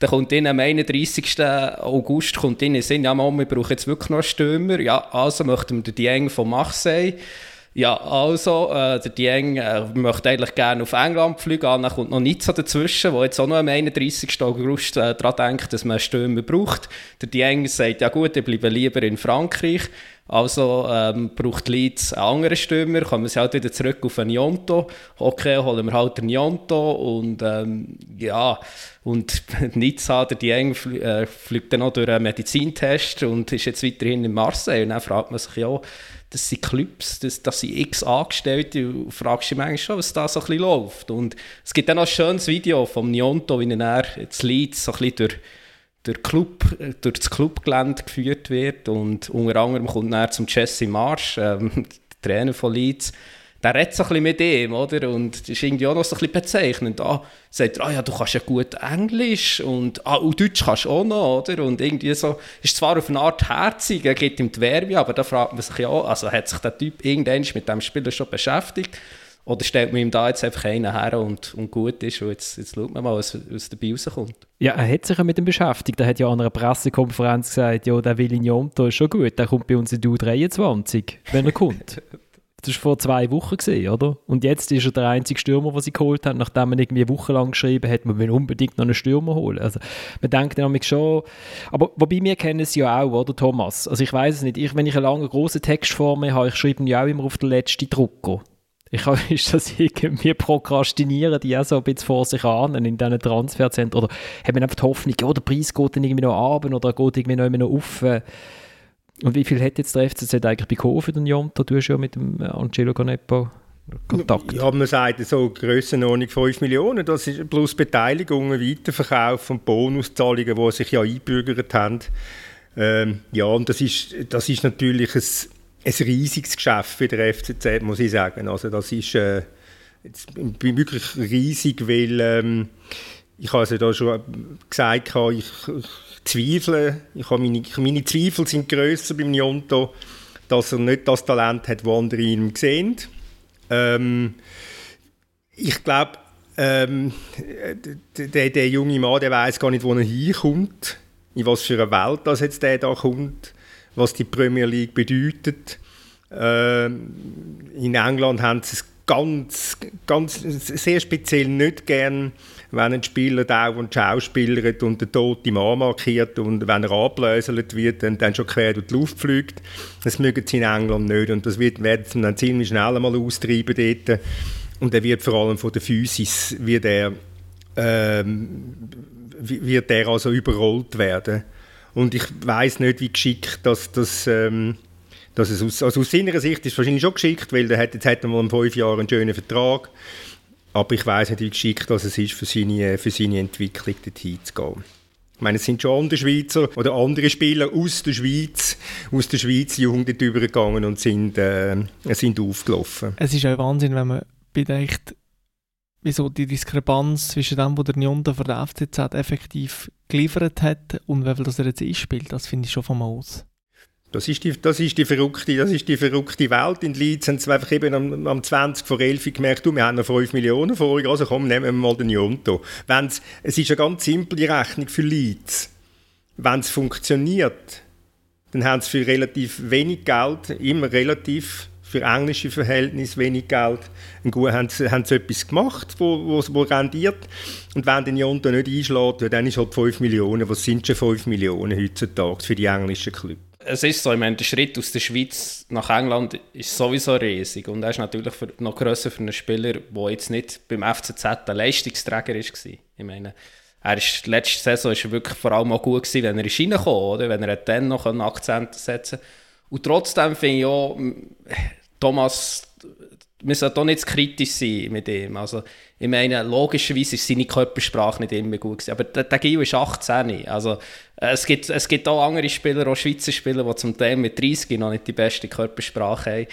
dann kommt in am 31. August kommt in den Sinn, ja, Mann, wir brauchen jetzt wirklich noch einen Stürmer. Ja, also möchten wir den Dieng von Marseille. Ja, also, äh, der Dieng äh, möchte eigentlich gerne auf England fliegen, dann kommt noch so dazwischen, wo jetzt auch noch am 31. August äh, daran denkt, dass man Stürmer braucht. Der Dieng sagt, ja gut, ich bleibe lieber in Frankreich. Also ähm, braucht Leeds einen anderen Stürmer, kommen sie halt wieder zurück auf einen Njonto. Okay, holen wir halt den Njonto und ähm, ja, und [laughs] Nizza, der Dieng, äh, fliegt dann noch durch einen Medizintest und ist jetzt weiterhin in Marseille. Und dann fragt man sich ja, das sind Clubs, das, das sind x Angestellte und fragst dich manchmal schon, was da so ein bisschen läuft. Und es gibt dann noch ein schönes Video vom Njonto, wie er jetzt Leeds so ein durch durch, Club, durch das Clubgelände geführt wird und unter anderem kommt er zum Jesse Marsch, ähm, [laughs] Trainer von Leeds, der redet so ein bisschen mit ihm, oder? Und das ist irgendwie auch noch so ein bisschen bezeichnend. Ah, sagt er, ah ja, du kannst ja gut Englisch und, ah, und Deutsch kannst du auch noch, oder? Und irgendwie so, ist zwar auf eine Art herzig, er geht ihm die Werbe, aber da fragt man sich ja auch, also hat sich der Typ irgendwann mit dem Spieler schon beschäftigt? Oder stellt man ihm da jetzt einfach einen her und, und gut ist und jetzt, jetzt schaut man mal, was, was dabei rauskommt. Ja, er hat sich ja mit dem beschäftigt. Er hat ja an einer Pressekonferenz gesagt, ja, der Villignomto ist schon gut, der kommt bei uns in die U23, wenn er kommt. [laughs] Das war vor zwei Wochen, gewesen, oder? Und jetzt ist er der einzige Stürmer, den sie geholt haben, nachdem man irgendwie wochenlang geschrieben hat, man will unbedingt noch einen Stürmer holen. Also, man denkt nämlich schon, aber wobei wir kennen es ja auch, oder Thomas? Also ich weiß es nicht, ich, wenn ich einen langen, großen Text vor mir habe, ich schreibe ja auch immer auf den letzten Drucker. Ich habe, [laughs] ist das irgendwie prokrastinieren, die auch so ein bisschen vor sich an in diesen Transferzentren? Oder haben wir einfach die Hoffnung, oh, der Preis geht dann irgendwie noch ab oder geht irgendwie noch, noch auf? Und wie viel hat jetzt der FCZ eigentlich bekommen für den Jonta? Du hast ja mit dem Angelo Canepa Kontakt. Ja, man sagt so Grössenordnung 5 Millionen, das ist plus Beteiligungen, Weiterverkauf und Bonuszahlungen, die sich ja eingebürgert haben. Ähm, ja, und das ist, das ist natürlich ein ein riesiges Geschäft für den FCZ, muss ich sagen. Also das ist äh, jetzt wirklich riesig, weil ähm, ich habe ja da schon gesagt, ich, ich zweifle, ich habe meine, meine Zweifel sind grösser beim Njonto, dass er nicht das Talent hat, das andere in ihm sehen. Ähm, ich glaube, ähm, der, der, junge Mann, der weiß gar nicht, wo er hinkommt. in was für eine Welt das jetzt der da kommt, was die Premier League bedeutet. Ähm, in England haben sie es ganz, ganz sehr speziell nicht gern, wenn ein Spieler dauernd schauspielert und den toten Mann markiert und wenn er abläuselt wird, dann, dann schon quer durch die Luft fliegt. Das mögen sie in England nicht und das wird, werden sie dann ziemlich schnell einmal austreiben dort. Und er wird vor allem von der Physis wird er, ähm, wird er also überrollt werden. Und ich weiß nicht, wie geschickt das, das ähm, dass es aus, also aus seiner Sicht ist es wahrscheinlich schon geschickt, weil er hat, jetzt hat er mal in fünf Jahren einen schönen Vertrag. Aber ich weiß nicht, wie geschickt das es ist, für seine, für seine Entwicklung dorthin zu gehen. Ich meine, es sind schon andere Schweizer oder andere Spieler aus der Schweiz, aus der Schweiz Jugend übergegangen und sind, äh, sind aufgelaufen. Es ist ja Wahnsinn, wenn man bedenkt, wieso die Diskrepanz zwischen dem, was der Njonda für den FCZ effektiv geliefert hat und wie viel das er jetzt einspielt. Das finde ich schon famos. Das ist, die, das, ist die verrückte, das ist die verrückte Welt. In Leeds haben sie einfach eben am, am 20 vor 11 gemerkt, du, wir haben noch 5 Millionen vor, also komm, nehmen wir mal den Jonto. Wenn's, es ist eine ganz simple Rechnung für Leeds. Wenn es funktioniert, dann haben sie für relativ wenig Geld, immer relativ für englische Verhältnisse wenig Geld, gut, haben, sie, haben sie etwas gemacht, wo, wo, wo rendiert. Und wenn den Jonto nicht einschlägt, dann ist halt 5 Millionen. Was sind schon 5 Millionen heutzutage für die englischen Clubs? Es ist so, ich meine, der Schritt aus der Schweiz nach England ist sowieso riesig und er ist natürlich für, noch grösser für einen Spieler, der jetzt nicht beim FCZ ein Leistungsträger war. Ich meine, er ist, letzte Saison ist wirklich vor allem auch gut gewesen, wenn er reingekommen oder wenn er dann noch Akzente setzen konnte. Und trotzdem finde ich auch, Thomas wir sollten auch nicht kritisch sein mit ihm. Also, ich meine, logischerweise ist seine Körpersprache nicht immer gut gewesen. Aber der, der Gil ist 18. Also, es, gibt, es gibt auch andere Spieler, auch Schweizer Spieler, die zum Teil mit 30 noch nicht die beste Körpersprache haben.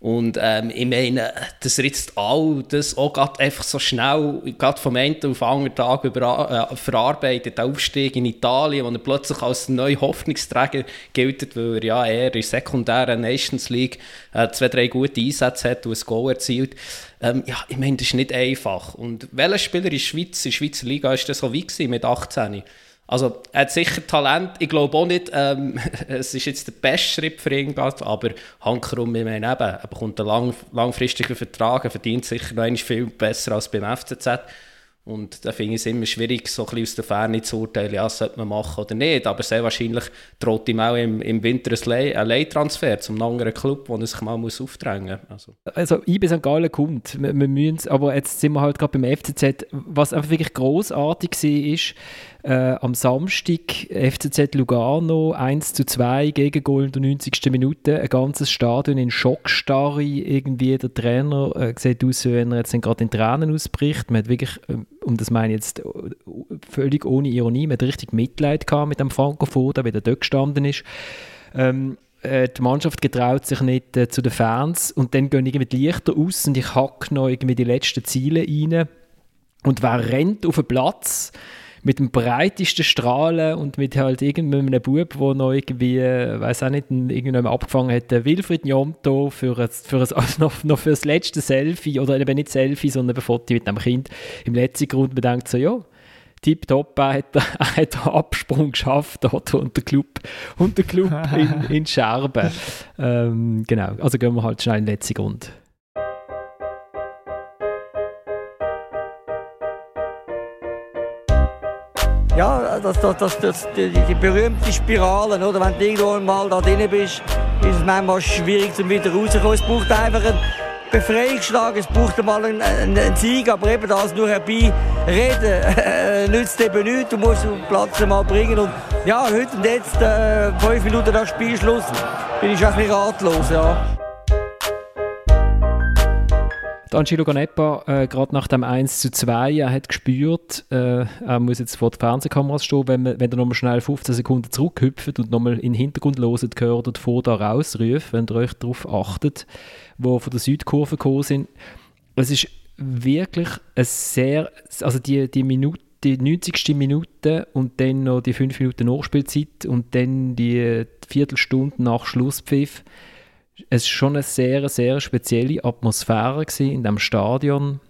Und ähm, ich meine, dass er jetzt all das auch gerade einfach so schnell, gerade vom einen auf den anderen Tag über, äh, verarbeitet, der Aufstieg in Italien, wo er plötzlich als neuer Hoffnungsträger gilt, weil er ja eher in der sekundären Nations League äh, zwei, drei gute Einsätze hat und ein Goal erzielt. Ähm, ja, ich meine, das ist nicht einfach. Und welcher Spieler in der Schweiz, in der Schweizer Liga, ist das so wie mit 18? Also, er hat sicher Talent. Ich glaube auch nicht, ähm, [laughs] es ist jetzt der beste Schritt für ihn, aber Hankerum, ich meine eben, er bekommt einen lang, langfristigen Vertrag, er verdient sicher noch viel besser als beim FCZ. Und da finde ich es immer schwierig, so ein aus der Ferne zu urteilen, ja, sollte man machen oder nicht. Aber sehr wahrscheinlich droht ihm auch im, im Winter ein Leihtransfer zum anderen Club, wo er sich mal muss aufdrängen muss. Also, also IB St. Gallen kommt, wir, wir aber jetzt sind wir halt gerade beim FCZ. Was einfach wirklich großartig war, ist, äh, am Samstag FCZ Lugano 1 zu 2 gegen Goal in der 90. Minute. Ein ganzes Stadion in Schockstarre. Irgendwie der Trainer äh, sieht aus, wie wenn er jetzt gerade in Tränen ausbricht. Man hat wirklich, äh, und das meine ich jetzt äh, völlig ohne Ironie, man hat richtig Mitleid gehabt mit dem Franco der dort gestanden ist. Ähm, äh, die Mannschaft getraut sich nicht äh, zu den Fans und dann gehen irgendwie die Lichter aus und ich hacke noch irgendwie die letzten Ziele rein. Und wer rennt auf den Platz? Mit dem breitesten Strahlen und mit halt irgendeinem Bub, der noch irgendwie, weiß auch nicht, irgendwann abgefangen hat, Wilfried Njomto für, ein, für ein, [laughs] also noch, noch für das letzte Selfie, oder eben nicht Selfie, sondern ein Foto mit dem Kind im letzten Grund. Man denkt so, ja, tipptopp, er hat, [laughs] er hat einen Absprung geschafft dort und der Club, und der Club [laughs] in, in Scherben. Ähm, genau, also gehen wir halt schnell in den letzten Grund. Ja, das, das, das, das, die, die berühmte Spirale, oder? Wenn du irgendwo mal da drin bist, ist es manchmal schwierig, um wieder rauszukommen. Es braucht einfach einen Befreiungsschlag, es braucht mal einen, einen, Sieg, aber eben das nur herbei reden äh, nützt eben nichts. Du musst den Platz mal bringen. Und ja, heute und jetzt, äh, fünf Minuten nach Spielschluss, bin ich ein ratlos, ja. Angelo Ganepa, äh, gerade nach dem 1 zu 2, er hat gespürt, äh, er muss jetzt vor der Fernsehkameras stehen, wenn, man, wenn er nochmal schnell 15 Sekunden zurückhüpft und nochmal in den Hintergrund loset, gehört er vor da rausruft, wenn ihr euch darauf achtet, wo von der Südkurve gekommen sind. Es ist wirklich ein sehr, also die, die Minute, die 90. Minute und dann noch die 5 Minuten Nachspielzeit und dann die Viertelstunde nach Schlusspfiff es war schon eine sehr, sehr spezielle Atmosphäre in dem Stadion.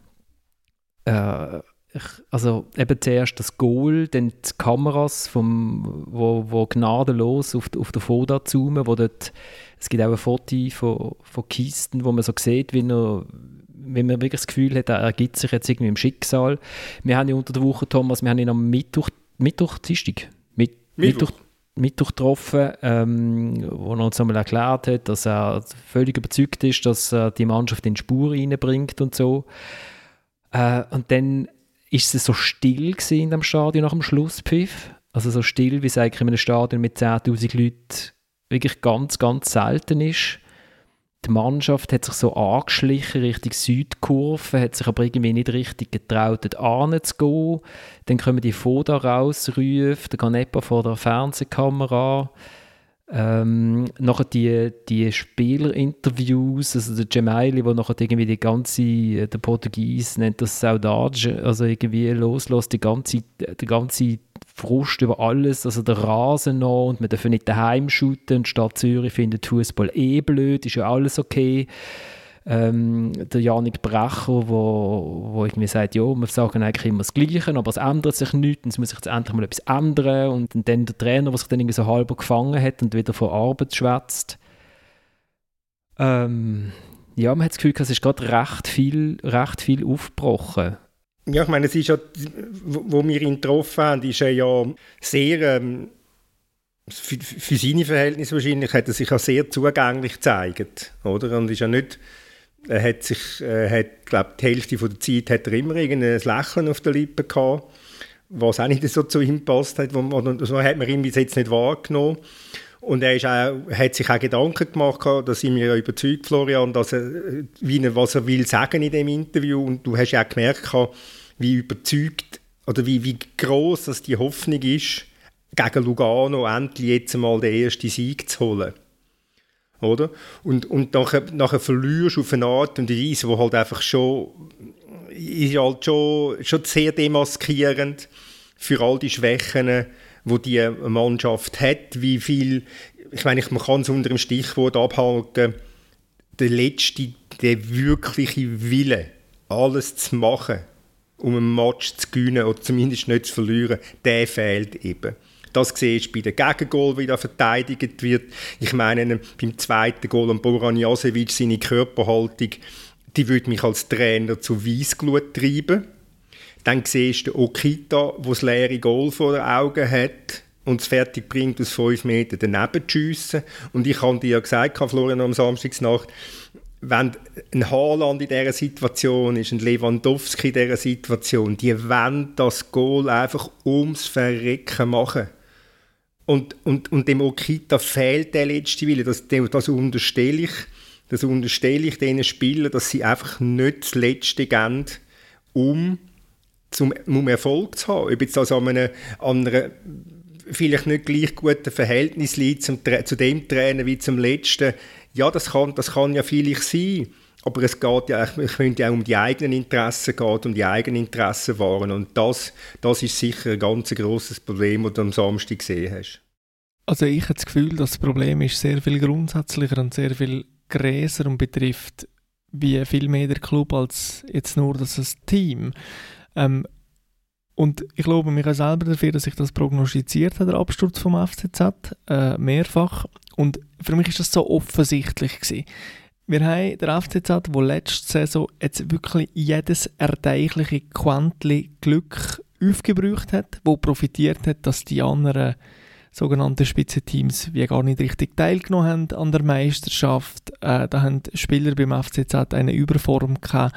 Äh, ich, also eben zuerst das Goal, dann die Kameras, vom, wo, wo gnadenlos auf, auf der Foda zoomen, wo dort, es gibt auch ein Foto von, von Kisten, wo man so sieht, wie er wenn man wirklich das Gefühl hat, er ergibt sich jetzt irgendwie im Schicksal. Wir haben ja unter der Woche, Thomas, wir haben ihn am Mittwoch, Mittwoch, Dienstag, Mitt, Mittwoch, Mittwoch getroffen, ähm, wo er uns einmal erklärt hat, dass er völlig überzeugt ist, dass er die Mannschaft in die Spur reinbringt und so. Äh, und dann ist es so still in dem Stadion nach dem Schlusspfiff. Also so still, wie es eigentlich in einem Stadion mit 10'000 Leuten wirklich ganz, ganz selten ist die Mannschaft hat sich so angeschlichen Richtung Südkurve, hat sich aber irgendwie nicht richtig getraut, dort zu gehen. Dann kommen die Foda rausrufen, der Canepa vor der Fernsehkamera. Ähm, nachher die, die Spielerinterviews, also der Gemelli, wo nachher irgendwie die ganze, der Portugies nennt das Saudade, also irgendwie loslässt, die ganze, die ganze Frust über alles, also der Rasen noch und wir dürfen nicht daheim shooten und Stadt Zürich findet Fußball eh blöd, ist ja alles okay. Ähm, der Janik Brecher, wo, wo irgendwie sagt, ja, wir sagen eigentlich immer das Gleiche, aber es ändert sich nichts und es muss sich jetzt endlich mal etwas ändern und, dann der Trainer, der sich dann irgendwie so halber gefangen hat und wieder von Arbeit schwätzt. Ähm, ja, man hat das Gefühl, es ist gerade recht viel, recht viel aufgebrochen. Ja, ich meine, es ist ja, wo wir ihn getroffen haben, ist er ja sehr, ähm, für, für, seine Verhältnisse wahrscheinlich, hat er sich ja sehr zugänglich gezeigt, oder? Und ist ja nicht, er hat sich, äh, hat, glaube die Hälfte von der Zeit hat er immer irgendein Lächeln auf der Lippe gehabt, was auch nicht so zu ihm gepasst hat, wo man, so hat man ihn bis jetzt nicht wahrgenommen. Und er ist auch, hat sich auch Gedanken gemacht, da sind wir ja überzeugt, Florian, dass er, wie er, was er will sagen in dem Interview. Und du hast ja auch gemerkt, wie überzeugt oder wie, wie groß die Hoffnung ist, gegen Lugano endlich jetzt mal den ersten Sieg zu holen. Oder? Und, und nachher, nachher verlierst du auf eine Art und Weise, wo halt einfach schon, ist halt schon, schon sehr demaskierend für all die Schwächen, wo die Mannschaft hat, wie viel, ich meine, man kann es unter dem Stichwort abhalten, der letzte, der wirkliche Wille, alles zu machen, um einen Match zu gewinnen oder zumindest nicht zu verlieren, der fehlt eben. Das siehst du bei dem Gegengol, wie da verteidigt wird. Ich meine, beim zweiten Goal an Boran Jasevic, seine Körperhaltung, die würde mich als Trainer zu Weissglut treiben. Dann siehst du Okita, der das leere Goal vor den Augen hat und es fertig bringt, aus fünf Metern daneben zu schiessen. Und ich habe dir ja gesagt, Florian, am Samstagsnacht, wenn ein Haaland in dieser Situation ist, ein Lewandowski in dieser Situation, die wollen das Goal einfach ums Verrecken machen. Und, und, und dem Okita fehlt der letzte Wille. Das, das unterstelle ich, das unterstelle ich diesen Spielern, dass sie einfach nicht das Letzte geben, um zum, um Erfolg zu haben. Ob jetzt das an einem anderen, vielleicht nicht gleich guten Verhältnis liegt zum, zu dem Trainer wie zum letzten, ja, das kann, das kann ja vielleicht sein. Aber es geht ja, es könnte auch um die eigenen Interessen gehen, um die eigenen Interessen wahren. Und das, das ist sicher ein ganz grosses Problem, das du am Samstag gesehen hast. Also ich habe das Gefühl, das Problem ist sehr viel grundsätzlicher und sehr viel gräser und betrifft wie viel mehr der Club als jetzt nur das Team. Ähm, und ich glaube mich auch selber dafür, dass ich das prognostiziert habe, der Absturz vom FCZ, äh, mehrfach. Und für mich ist das so offensichtlich gewesen. Wir haben der FCZ, der letzte Saison jetzt wirklich jedes erdenkliche Quäntchen Glück aufgebraucht hat, wo profitiert hat, dass die anderen sogenannten Spitzenteams wie gar nicht richtig teilgenommen haben an der Meisterschaft. Äh, da haben Spieler beim FCZ eine Überform gehabt,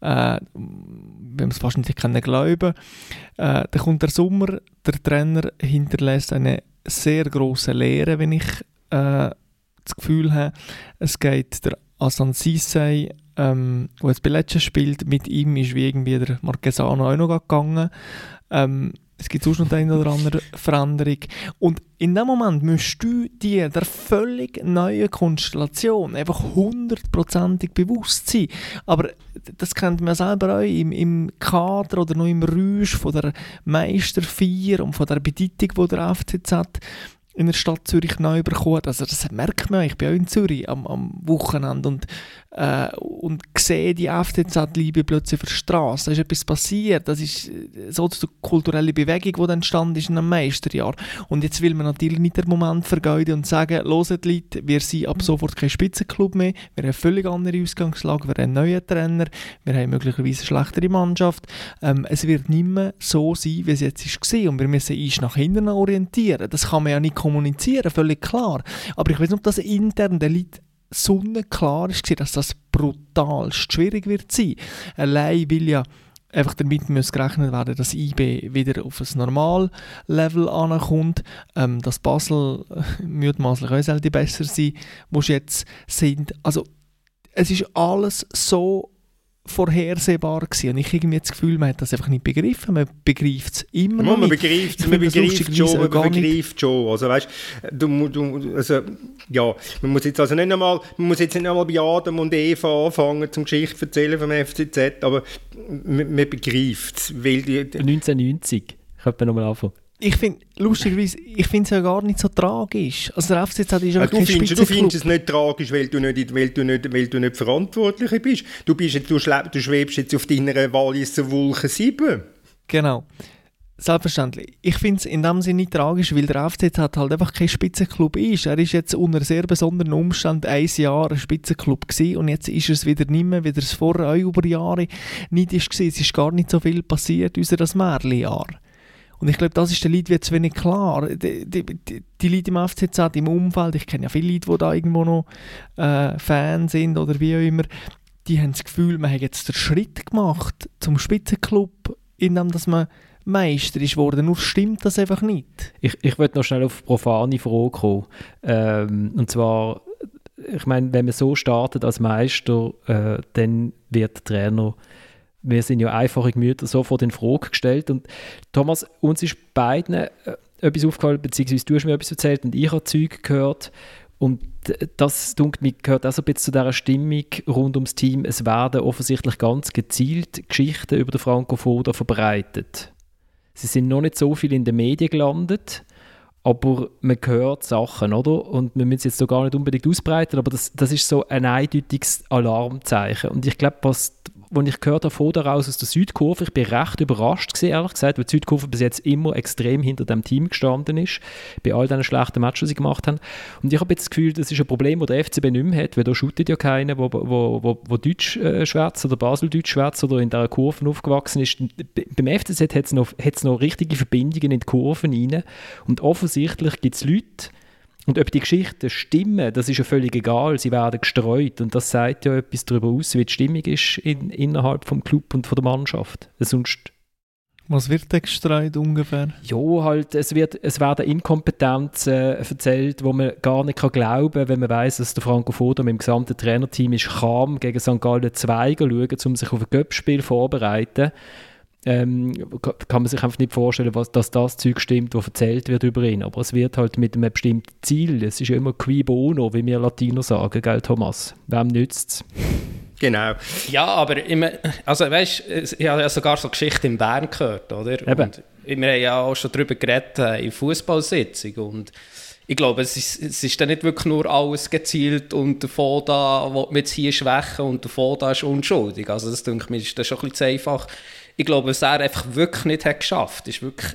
äh, wir haben es fast nicht können glauben. Äh, dann kommt der Sommer, der Trainer hinterlässt eine sehr große Lehre, wenn ich äh, das Gefühl habe, es geht der Asan Sisei, ähm, der jetzt bei Lecce spielt, mit ihm ist wie irgendwie der Marquesano auch noch gegangen. Ähm, es gibt sonst noch eine oder andere Veränderung. Und in dem Moment musst du dir der völlig neuen Konstellation einfach hundertprozentig bewusst sein. Aber das kennt man selber auch im, im Kader oder noch im Rausch von der Meister 4 und von der Bedeutung, die der FCZ in der Stadt Zürich neu bekommen. Also das merkt man, ich bin auch in Zürich am, am Wochenende und, äh, und sehe die FCZ-Liebe plötzlich auf der Straße. Da ist etwas passiert. Das ist äh, so die kulturelle Bewegung, die entstanden ist in einem Meisterjahr. Und jetzt will man natürlich nicht den Moment vergeuden und sagen, loset Leute, wir sind ab sofort kein Spitzenclub mehr, wir haben eine völlig andere Ausgangslage, wir haben einen neuen Trainer, wir haben möglicherweise eine schlechtere Mannschaft. Ähm, es wird nicht mehr so sein, wie es jetzt ist und wir müssen uns nach hinten orientieren. Das kann man ja nicht kommunizieren, völlig klar. Aber ich weiß nicht, ob das intern den Leuten sonnenklar ist, dass das brutal schwierig wird sein. Allein will ja einfach damit muss gerechnet werden, dass IB wieder auf ein Normallevel ankommt, ähm, dass Basel äh, [laughs] mutmaßlich auch sollte besser sein, wo sie jetzt sind. Also es ist alles so vorhersehbar gewesen. Und ich habe irgendwie das Gefühl, man hat das einfach nicht begriffen. Man begreift es immer noch man nicht. Begreift, man begreift es schon, man begreift schon. Also weißt, du, du, also, ja, man muss jetzt also nicht einmal, man muss jetzt nicht einmal bei Adam und Eva anfangen zum Geschichte erzählen vom FCZ, aber man, man begreift es. 1990 könnte man nochmal anfangen ich finde, lustigerweise, ich finde es ja gar nicht so tragisch. Also der FCZ ist ja, du, findest, du findest es nicht tragisch, weil du nicht, weil du nicht, weil du nicht verantwortlich bist. Du, bist jetzt, du, du schwebst jetzt auf deiner Walliser Wolke 7. Genau. Selbstverständlich. Ich finde es in dem Sinne nicht tragisch, weil der FCZ halt einfach kein Spitzenklub ist. Er ist jetzt unter sehr besonderen Umständen ein Jahr ein Spitzenklub gewesen und jetzt ist es wieder nicht mehr, wie es vorher auch über Jahre nicht ist Es ist gar nicht so viel passiert, das Märli-Jahr. Und ich glaube, das ist den Leuten zu wenig klar. Die, die, die, die Leute im FCZ, im Umfeld, ich kenne ja viele Leute, die da irgendwo noch äh, Fan sind oder wie auch immer, die haben das Gefühl, man hat jetzt den Schritt gemacht zum Spitzenclub, indem dass man Meister ist worden. Nur stimmt das einfach nicht. Ich, ich würde noch schnell auf profane Frage kommen. Ähm, und zwar, ich meine, wenn man so startet als Meister, äh, dann wird der Trainer wir sind ja einfache Gemüter sofort in Frage gestellt. Und Thomas, uns ist beiden äh, etwas aufgefallen, beziehungsweise du hast mir etwas erzählt und ich habe Zeug gehört. Und das, denke mir, gehört auch ein bisschen zu dieser Stimmung rund ums Team. Es werden offensichtlich ganz gezielt Geschichten über den Franco verbreitet. Sie sind noch nicht so viel in den Medien gelandet, aber man hört Sachen, oder? Und wir müssen es jetzt so gar nicht unbedingt ausbreiten, aber das, das ist so ein eindeutiges Alarmzeichen. Und ich glaube, was, als ich gehört habe, von daraus aus der Südkurve, ich bin recht überrascht gewesen, ehrlich gesagt, weil die Südkurve bis jetzt immer extrem hinter dem Team gestanden ist, bei all diesen schlechten Matches, die sie gemacht haben. Und ich habe jetzt das Gefühl, das ist ein Problem, das der FCB nicht mehr hat, weil da shootet ja keiner, wo, wo, wo, wo Deutsch äh, schwätzt oder Basel-Deutsch schwätzt oder in dieser Kurve aufgewachsen ist. Beim FCZ hat es noch, noch richtige Verbindungen in die Kurven rein und offensichtlich gibt es Leute, und ob die Geschichten stimmen, das ist ja völlig egal. Sie werden gestreut und das sagt ja etwas darüber aus, wie die Stimmung ist in, innerhalb vom Club und von der Mannschaft. Sonst was wird denn gestreut ungefähr? Ja, halt, es, wird, es werden Inkompetenzen äh, erzählt, wo man gar nicht kann glauben kann, wenn man weiß, dass der Franco Foda mit dem gesamten Trainerteam ist, kam gegen St. Gallen 2 schauen, um sich auf ein Göppspiel vorzubereiten ähm, kann man sich einfach nicht vorstellen, was, dass das Zeug stimmt, was erzählt wird über ihn. Aber es wird halt mit einem bestimmten Ziel. Es ist ja immer qui bono, wie wir Latiner sagen, gell, Thomas? Wem nützt es? Genau. Ja, aber immer, also weißt, ich habe ja sogar so Geschichten in Bern gehört, oder? Eben. Und wir haben ja auch schon darüber geredet äh, in Fußballsitzung und ich glaube, es ist, es ist dann nicht wirklich nur alles gezielt und davon da will man jetzt hier schwächen und davon da ist unschuldig. Also das denke ich mir, ist das schon ein bisschen zu einfach ich glaube, was er einfach wirklich nicht hat geschafft, ist wirklich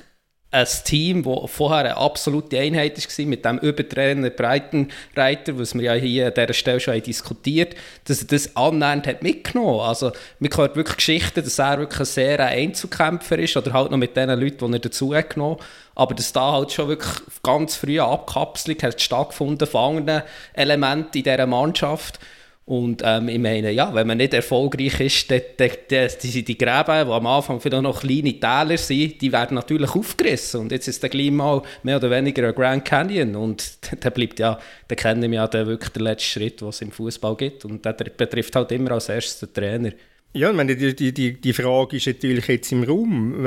ein Team, das vorher eine absolute Einheit war, mit dem Übertrainer Breitenreiter, was wir ja hier an dieser Stelle schon diskutiert haben, dass er das annähernd hat mitgenommen. Also, man hört wirklich Geschichten, dass er wirklich ein sehr Einzelkämpfer ist oder halt noch mit den Leuten, die er dazu hat genommen aber dass da halt schon wirklich ganz früh eine Abkapselung hat stattgefunden von anderen Elementen in dieser Mannschaft und ähm, ich meine, ja, wenn man nicht erfolgreich ist, dann, dann, dann, die, Gräben, die am Anfang vielleicht noch kleine Täler sind, die werden natürlich aufgerissen. Und jetzt ist der gleich mal mehr oder weniger ein Grand Canyon. Und [laughs] dann bleibt ja, dann kennen wir ja den, wirklich den letzten Schritt, den es im Fußball gibt. Und der betrifft halt immer als erstes den Trainer. Ja, ich meine, die, die, die Frage ist natürlich jetzt im Raum.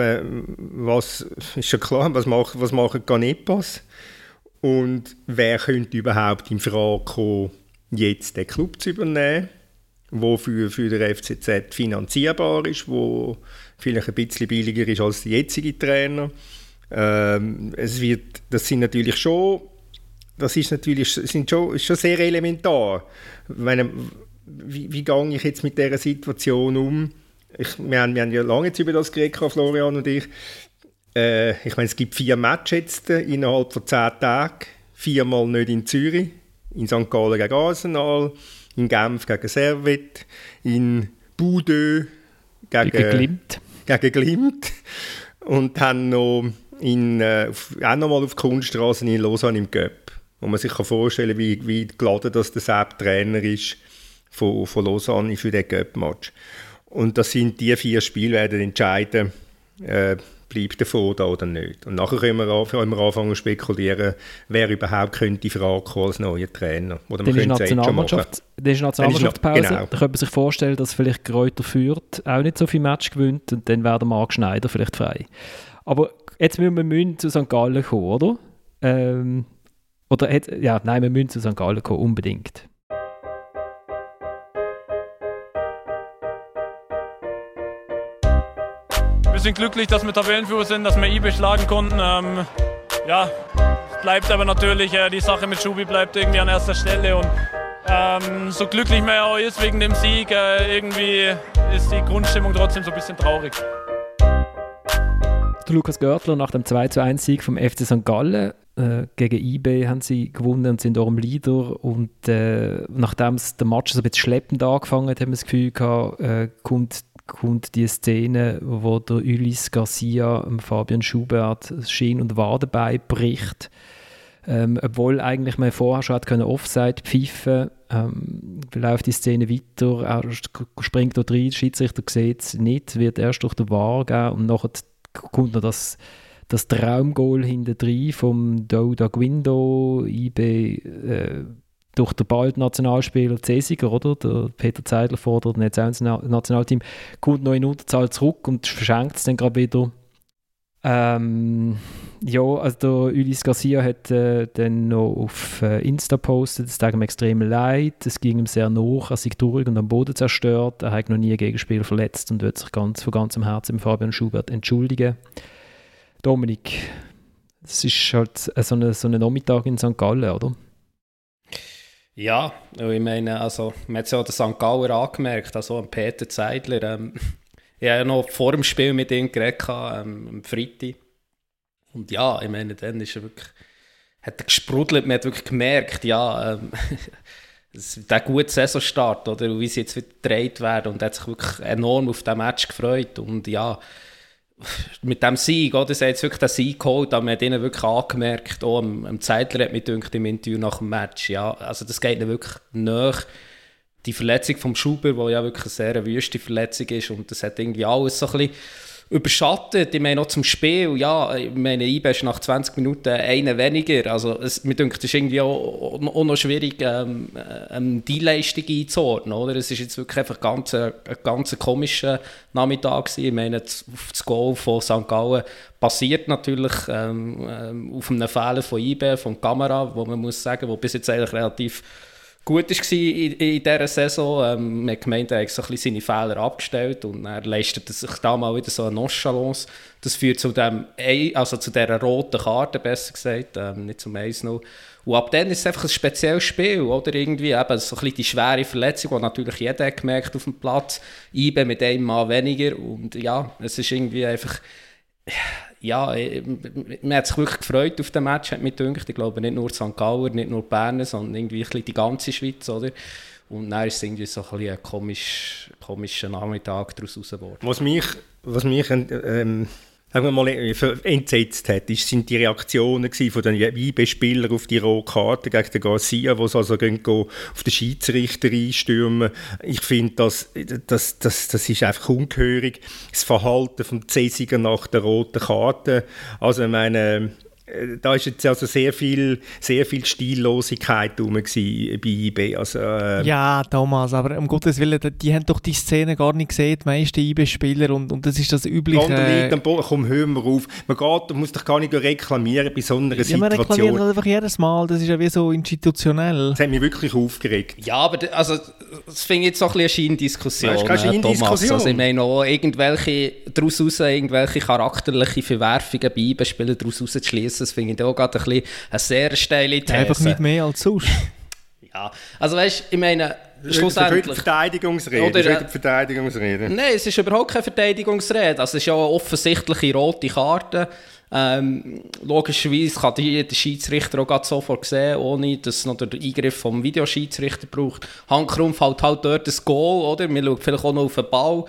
Was ist schon klar, was machen, was machen Ganepas? Und wer könnte überhaupt in Frage kommen, jetzt den Club zu übernehmen, wo für, für den FCZ finanzierbar ist, wo vielleicht ein bisschen billiger ist als der jetzige Trainer. Ähm, es wird, das sind natürlich schon das ist natürlich sind schon, ist schon sehr elementar. Meine, wie, wie gehe ich jetzt mit dieser Situation um? Ich, wir, haben, wir haben ja lange über das geredet, Florian und ich. Äh, ich meine, es gibt vier Matches jetzt innerhalb von zehn Tagen. Viermal nicht in Zürich, in St. Gallen gegen Arsenal, in Genf gegen Servet, in Boudeux gegen, gegen Glimt. Gegen Glimt. Und haben noch in, äh, auch nochmal auf Kunststraßen in Lausanne im Göpp. Wo man sich kann vorstellen kann, wie, wie geladen das der Sepp Trainer ist von, von Lausanne für den Göpp-Match. Und das sind die vier Spiele, werden entscheiden, äh, bleibt der da oder nicht. Und nachher können wir, können wir anfangen zu spekulieren, wer überhaupt könnte in Frage kommen als neuer Trainer. Oder man dann, ist Nationalmannschaft, dann ist Nationalmannschaftspause. Genau. Da könnte man sich vorstellen, dass vielleicht Kräuter führt, auch nicht so viel Match gewinnt und dann wäre der Marc Schneider vielleicht frei. Aber jetzt müssen wir müssen zu St. Gallen kommen, oder? Ähm, oder ja, nein, wir müssen zu St. Gallen kommen, unbedingt. Wir sind glücklich, dass wir Tabellenführer sind, dass wir IB schlagen konnten. Ähm, ja, bleibt aber natürlich, äh, die Sache mit Schubi bleibt irgendwie an erster Stelle. Und ähm, so glücklich man auch ist wegen dem Sieg, äh, irgendwie ist die Grundstimmung trotzdem so ein bisschen traurig. Der Lukas Görtler nach dem 2 1 Sieg vom FC St. Gallen äh, gegen IB haben sie gewonnen und sind im Leader. Und äh, nachdem der Match so ein bisschen schleppend angefangen hat, haben wir das Gefühl gehabt, äh, kommt kommt die Szene, wo der Ulis Garcia Fabian Schubert Schien und Wadenbein bricht. Ähm, obwohl eigentlich man vorher schon hat Offside pfeifen ähm, läuft die Szene weiter, er springt dort rein, der Schiedsrichter sieht es nicht, wird erst durch den War gehen und nachher kommt noch das, das Traumgoal hinten drin vom Douda Guindo, IB äh, durch den bald Nationalspieler Cesiger, oder? Der Peter Zeidler fordert jetzt auch ins Nationalteam, kommt noch in Unterzahl zurück und verschenkt es dann gerade wieder. Ähm, ja, also der Ulis Garcia hat äh, dann noch auf äh, Insta postet, es tut ihm extrem leid, es ging ihm sehr nach, er sei durch und am Boden zerstört, er hat noch nie ein Gegenspieler verletzt und wird sich ganz, von ganzem Herzen mit Fabian Schubert entschuldigen. Dominik, es ist halt so ein so eine Nachmittag in St. Gallen, oder? Ja, ich meine, also, man hat es ja den St. Gauer angemerkt, also Peter Zeidler. Ähm, ich habe ja noch vor dem Spiel mit ihm geredet, ähm, am Freitag. Und ja, ich meine, dann ist er wirklich, hat er gesprudelt, man hat wirklich gemerkt, ja, ähm, [laughs] der gute Saisonstart, oder, wie sie jetzt wieder gedreht werden und er hat sich wirklich enorm auf den Match gefreut und ja, mit dem Sieg, oder? Sie haben jetzt wirklich den Sieg geholt, aber man hat ihnen wirklich angemerkt, auch am, am Zeitler hat mich gedacht, im Interview nach dem Match, ja, also das geht ihnen wirklich nach. Die Verletzung vom Schuber, die ja wirklich eine sehr wüste Verletzung ist und das hat irgendwie alles so ein bisschen überschattet. Ich meine, auch zum Spiel, ja, ich meine, IB ist nach 20 Minuten einen weniger. Also, es, mir denkt, es ist irgendwie auch, auch noch schwierig, ähm, ähm, die Leistung einzuordnen, oder? Es ist jetzt wirklich einfach ganz, ein ganz komischer Nachmittag gewesen. Ich meine, das, das Goal von St. Gallen basiert natürlich ähm, ähm, auf einem Fehler von IB, von Kamera, wo man muss sagen, wo bis jetzt eigentlich relativ gut war in, in dieser Saison. Ähm, man hat gemeint, er hat so ein seine Fehler abgestellt und er leistet sich da mal wieder so eine Nonchalance. Das führt zu, dem, also zu dieser roten Karte, besser gesagt, ähm, nicht zum 1-0. Und ab dann ist es einfach ein spezielles Spiel, oder? Irgendwie eben so ein bisschen die schwere Verletzung, die natürlich jeder hat gemerkt auf dem Platz. IBE mit einem Mal weniger und ja, es ist irgendwie einfach ja, äh, man hat sich wirklich gefreut auf den Match, hat mich gedacht. Ich glaube, nicht nur St. Gauer, nicht nur Bern, sondern irgendwie die ganze Schweiz, oder? Und dann ist es irgendwie so ein, ein komisch, komischer Nachmittag daraus geworden. Was mich, was mich ähm, sagen wir mal, äh, entsetzt hat, ist, sind die Reaktionen von den IB-Spielern auf die rote Karte gegen den Garcia, sie also gehen, auf den Schiedsrichter einstürmen. Ich finde, das, das, das, das ist einfach ungehörig. Das Verhalten von Cäsiger nach der roten Karte. Also, ich meine, äh, da ist jetzt also sehr viel, sehr viel Stillosigkeit rum bei IB. Also, äh ja, Thomas, aber um Gottes Willen, die haben doch die Szene gar nicht gesehen, die meisten IB-Spieler, und, und das ist das übliche... Äh, komm, hör mal auf. Man geht, muss doch gar nicht reklamieren bei so einer ja, Situation. Ja, man reklamiert einfach jedes Mal, das ist ja wie so institutionell. Das hat mich wirklich aufgeregt. Ja, aber also, das finde ich jetzt so ein bisschen eine Scheindiskussion, ja, keine äh, Thomas. Also, ich meine auch, irgendwelche, daraus irgendwelche charakterliche Verwerfungen bei IB-Spielern daraus zu Das finde ich auch gerade ein bisschen eine sehr steile These. Einfach nicht mehr als sonst. [laughs] ja, also weißt du, ich meine, schlussendlich... Das ist Verteidigungsrede. Oder, das ist Verteidigungsrede. Nein, es ist überhaupt keine Verteidigungsrede. Also es ist ja eine offensichtliche rote Karte. Ähm, logischerweise kann die der Schiedsrichter auch sofort sehen, ohne dass es noch den Eingriff vom Videoschiedsrichter braucht. Handkrumpf halt halt dort das Goal, oder? Man schaut vielleicht auch noch auf den Ball.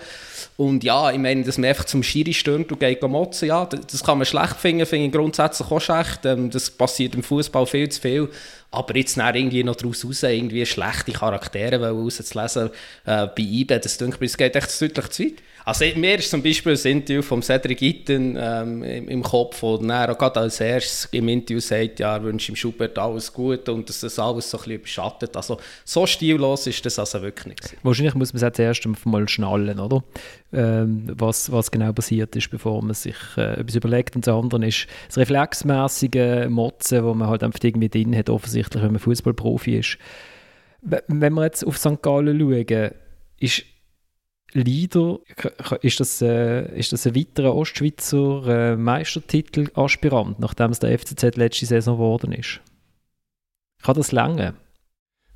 Und ja, ich meine, dass man einfach zum Schiri stürmt und geht motzen, ja, das kann man schlecht finden, finde ich grundsätzlich auch schlecht. Ähm, das passiert im Fußball viel zu viel. Aber jetzt irgendwie noch daraus raus, irgendwie schlechte Charaktere rauszulesen äh, bei IBE, das denke ich, es geht echt deutlich zu weit. Also mir ist zum Beispiel ein Interview von Cedric Itten ähm, im, im, Kopf, wo er gerade als erstes im Interview sagt, ja, er wünscht ihm Schubert alles Gute und dass das alles so ein bisschen überschattet. Also so stillos ist das also wirklich nicht. Wahrscheinlich muss man es jetzt erst einmal schnallen, oder? Ähm, was, was genau passiert ist, bevor man sich äh, etwas überlegt. Und das andere ist das reflexmäßige Motzen, wo man halt einfach irgendwie drin hat, offensichtlich, wenn man Fußballprofi ist. Wenn wir jetzt auf St. Gallen schauen, ist Lieder, ist das, äh, ist das ein weiterer Ostschweizer äh, Meistertitel-Aspirant, nachdem es der FCZ letzte Saison geworden ist? Kann das länger?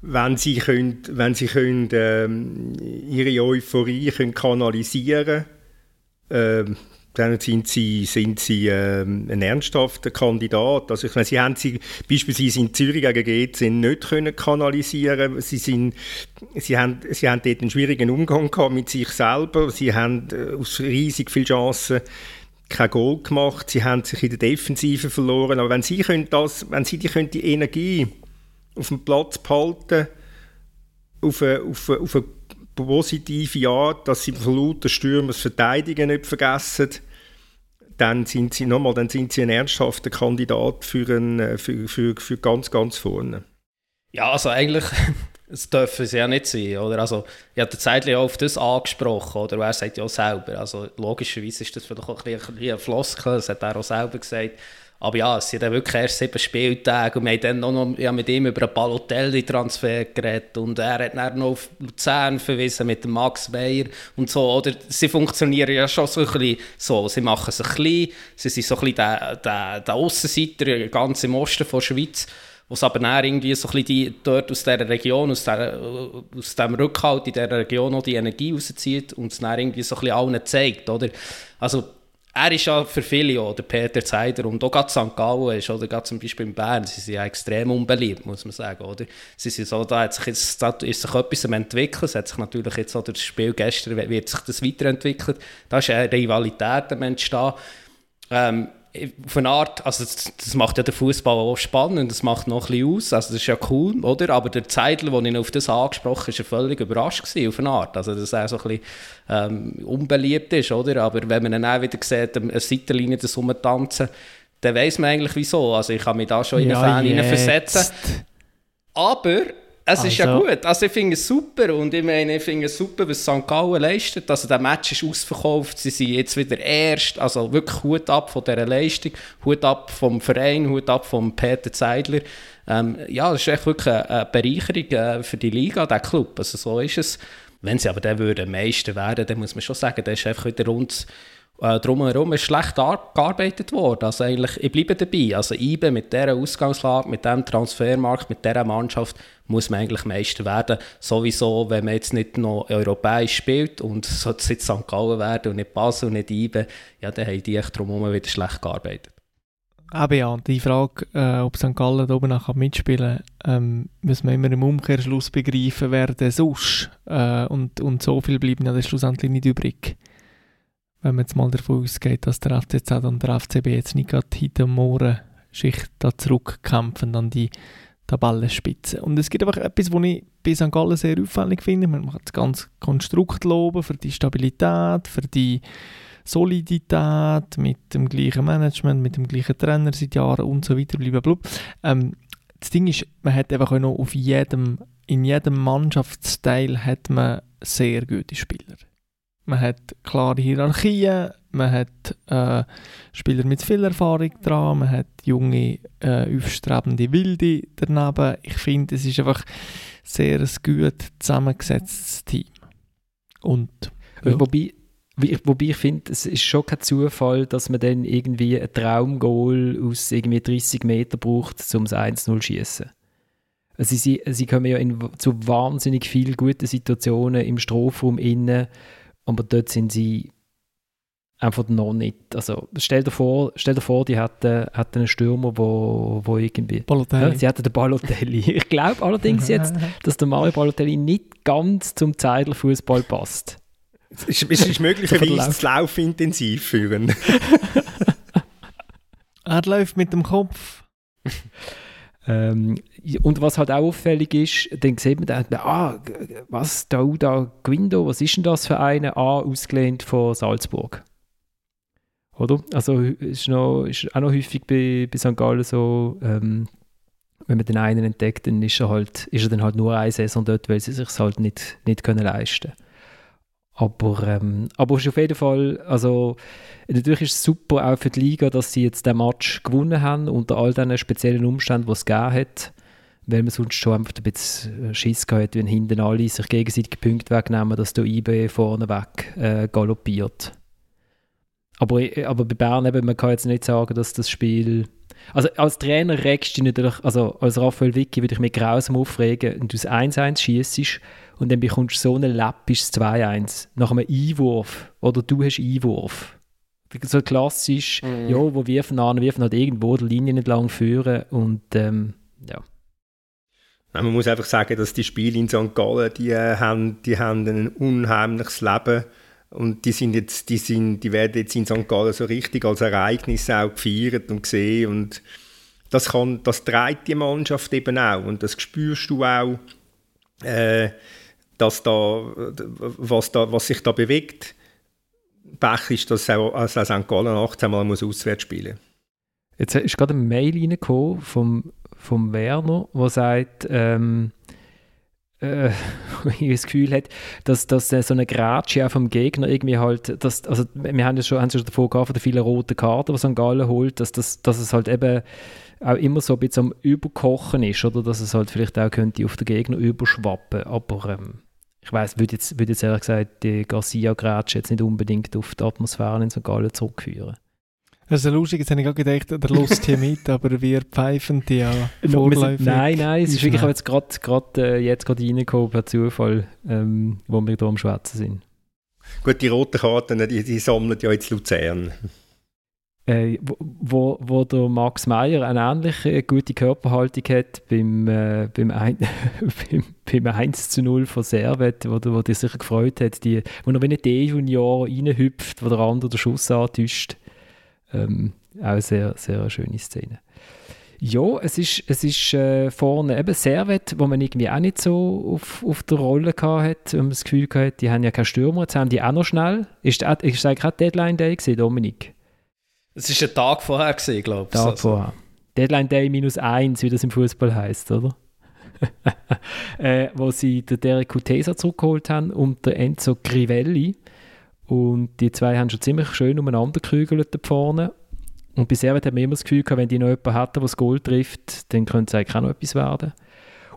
Wenn sie, können, wenn sie können, ähm, ihre Euphorie können kanalisieren können, sind sie, sind sie ähm, ein ernsthafter Kandidat. Also ich meine, sie haben sie beispielsweise in Zürich gegen GC nicht können kanalisieren. Sie sind, sie haben, sie haben dort einen schwierigen Umgang gehabt mit sich selber. Sie haben äh, aus riesig vielen Chancen kein Goal gemacht. Sie haben sich in der Defensive verloren. Aber wenn sie können das, wenn sie die, können die Energie auf dem Platz behalten, auf eine, auf eine, auf eine positive Art, dass sie von lauter Stürmen das Verteidigen nicht vergessen, dann sind sie nochmal, dann sind sie ein ernsthafter Kandidat für, ein, äh, für, für, für ganz, ganz vorne. Ja, also eigentlich, [laughs] es dürfen sie ja nicht sein, oder? Also, ich habe Zeitlich auf das angesprochen, oder? Er sagt ja selber, also logischerweise ist das vielleicht auch ein bisschen ein Floskel, das hat er auch selber gesagt, aber ja, es sind dann wirklich erst sieben Spieltage und wir haben dann noch ja, mit ihm über einen Balotelli-Transfer geredet und er hat dann noch auf Luzern verwiesen mit Max Meyer und so, oder? Sie funktionieren ja schon so ein bisschen so, sie machen sich klein, sie sind so ein bisschen der, der, der Aussenseiter ganz im Osten der Schweiz, es aber dann irgendwie so ein bisschen die, dort aus dieser Region, aus, der, aus dem Rückhalt in dieser Region noch die Energie rauszieht und es dann irgendwie so ein bisschen allen zeigt, oder? Also er ist ja für viele, oder Peter Zeider, und auch gerade St. Gallen ist, oder gerade zum Beispiel in Bern, sie sind ja extrem unbeliebt, muss man sagen, oder? Sie sind so, da, hat sich jetzt, da ist sich etwas am entwickeln, es hat sich natürlich jetzt, oder das Spiel gestern, wird sich das weiterentwickelt, da ist eine Rivalität am Entstehen. Ähm, auf eine Art, also das, das macht ja den Fußball auch spannend, das macht noch ein bisschen aus, also das ist ja cool, oder? Aber der Zeitler, der ihn auf das angesprochen hat, war völlig überrascht gewesen, auf eine Art, also dass er so ein bisschen ähm, unbeliebt ist, oder? Aber wenn man dann auch wieder sieht, eine Seitenlinie das rumtanzen, dann weiss man eigentlich wieso, also ich kann mich da schon in einen ja, Fan versetzen. Aber es also. ist ja also- gut. Also ich finde es super und ich meine, ich finde es super, was St. Gallen leistet. Also der Match ist ausverkauft, sie sind jetzt wieder erst. Also wirklich Hut ab von dieser Leistung, Hut ab vom Verein, Hut ab vom Peter Zeidler. Ähm, ja, das ist echt wirklich eine, Bereicherung äh, für die Liga, der Club. Also so ist es. Wenn sie aber dann würden Meister werden, dann muss man schon sagen, das ist einfach wieder rund äh, drumherum ist schlecht gearbeitet worden. Also eigentlich, ich bleibe dabei. Also IBE mit dieser Ausgangslage, mit diesem Transfermarkt, mit dieser Mannschaft muss man eigentlich Meister werden. Sowieso, wenn man jetzt nicht noch europäisch spielt und [laughs] sollte es jetzt St. Gallen werden und nicht Basel und nicht IBE, ja, dann haben die echt drumherum wieder schlecht gearbeitet. Aber ja, die Frage, äh, ob St. Gallen oben noch mitspielen kann, ähm, müssen wir immer im Umkehrschluss begreifen, wer denn sonst. Äh, und, und so viel bleiben ja dann schlussendlich nicht übrig wenn man jetzt mal davon ausgeht, dass der FCZ und der FCB jetzt nicht gerade hinter Morgen Schicht da zurückkämpfen an die Tabellenspitze. Und es gibt einfach etwas, was ich bei St. Gallen sehr auffällig finde. Man kann das ganze Konstrukt loben für die Stabilität, für die Solidität mit dem gleichen Management, mit dem gleichen Trainer seit Jahren und so weiter. Blablabla. Ähm, das Ding ist, man hat einfach noch auf jedem, in jedem Mannschaftsteil hat man sehr gute Spieler man hat klare Hierarchien, man hat äh, Spieler mit viel Erfahrung dran, man hat junge, äh, aufstrebende Wilde daneben. Ich finde, es ist einfach sehr ein gut zusammengesetztes Team. Und, ja. Wobei, Wobei ich finde, es ist schon kein Zufall, dass man dann irgendwie ein Traumgoal aus irgendwie 30 Metern braucht, um das 1-0 zu schießen. Also sie, sie kommen ja in, zu wahnsinnig vielen guten Situationen im Strafraum innen, aber dort sind sie einfach noch nicht. Also stell dir vor, stell dir vor die hätten, hätten einen Stürmer, wo, wo irgendwie... Balotelli. Ja, sie hätten den Balotelli. [laughs] Ich glaube allerdings jetzt, [laughs] dass der Mario Balotelli nicht ganz zum Zeidlerfußball passt. Es ist, es ist möglicherweise [laughs] das Laufintensiv führen. er läuft mit dem Kopf. ähm, und was halt auch auffällig ist, dann sieht man dann, ah, was, da, da, Guindo, was ist denn das für eine? Ah, ausgelehnt von Salzburg. Oder? Also ist, noch, ist auch noch häufig bei, bei St. Gallen so, ähm, wenn man den einen entdeckt, dann ist er, halt, ist er dann halt nur eine Saison dort, weil sie sich halt nicht, nicht können leisten können. Aber, ähm, aber ist auf jeden Fall, also natürlich ist es super auch für die Liga, dass sie jetzt den Match gewonnen haben, unter all diesen speziellen Umständen, die es gegeben hat, weil man sonst schon einfach ein bisschen Schiss gehabt wenn hinten alle sich gegenseitig Punkte wegnehmen, dass der IB vorne weg äh, galoppiert. Aber, aber bei Bern eben, man kann jetzt nicht sagen, dass das Spiel... Also als Trainer regst du natürlich, also als Raphael Vicky würde ich mich grausam aufregen, wenn du das 1-1 schießt und dann bekommst du so einen läppisches 2-1 nach einem Einwurf oder du hast Einwurf. So klassisch, mhm. ja, wo wirfen an, wirfen halt irgendwo die Linie entlang führen und ähm, ja. Man muss einfach sagen, dass die Spiele in St. Gallen, die äh, haben, die haben ein unheimliches Leben und die sind jetzt, die sind, die werden jetzt in St. Gallen so richtig als Ereignis auch gefeiert und gesehen und das kann, das trägt die Mannschaft eben auch und das spürst du auch, äh, dass da, was, da, was sich da bewegt. Pech ist, dass auch, also St. Gallen 18 Mal muss auswärts spielen Jetzt ist gerade eine Mail reingekommen vom, vom Werner, der sagt, ähm, äh, [laughs] das Gefühl hat, dass, dass so eine Grätsche auch vom Gegner irgendwie halt, dass, also wir haben ja schon, haben schon davor gehabt, von den vielen roten Karten, die St. Gallen holt, dass, dass, dass es halt eben auch immer so ein bisschen am Überkochen ist, oder dass es halt vielleicht auch könnte auf den Gegner überschwappen, aber ähm, ich weiß, würde jetzt, würd jetzt ehrlich gesagt die Garcia-Grätsche jetzt nicht unbedingt auf die Atmosphäre in St. Gallen zurückführen. Also lustig, jetzt habe ich gerade gedacht, der Lust hier mit, [laughs] aber wir pfeifen die ja vorläufig. Nein, nein, es ist wirklich jetzt gerade äh, jetzt gerade reingekommen per Zufall, ähm, wo wir hier am Schwätzen sind. Gut, die roten Karten, die, die sammeln ja jetzt Luzern. Äh, wo, wo der Max Meyer eine ähnliche gute Körperhaltung hat beim, äh, beim, ein, [laughs] beim, beim 1 zu 0 von Servet, wo, wo der sich gefreut hat, die, wo er wie ein D-Junior reinhüpft, wo der andere den Schuss antäuscht. Ähm, auch eine sehr, sehr schöne Szene. Ja, es ist, es ist äh, vorne eben Servet, wo man irgendwie auch nicht so auf, auf der Rolle hatte, und das Gefühl hatte, die haben ja keinen Stürmer, jetzt haben die auch noch schnell. Ist, ist eigentlich auch Deadline Day gewesen, Dominik? Es war ein Tag vorher, glaube ich. Tag also. vorher. Deadline Day minus eins, wie das im Fußball heißt, oder? [laughs] äh, wo sie den Derek Kutesa zurückgeholt haben und den Enzo Crivelli. Und die zwei haben schon ziemlich schön umeinander gekügelt vorne. Und Servet hat man immer das Gefühl gehabt, wenn die noch jemanden hätten, der das Goal trifft, dann könnte es eigentlich auch noch etwas werden.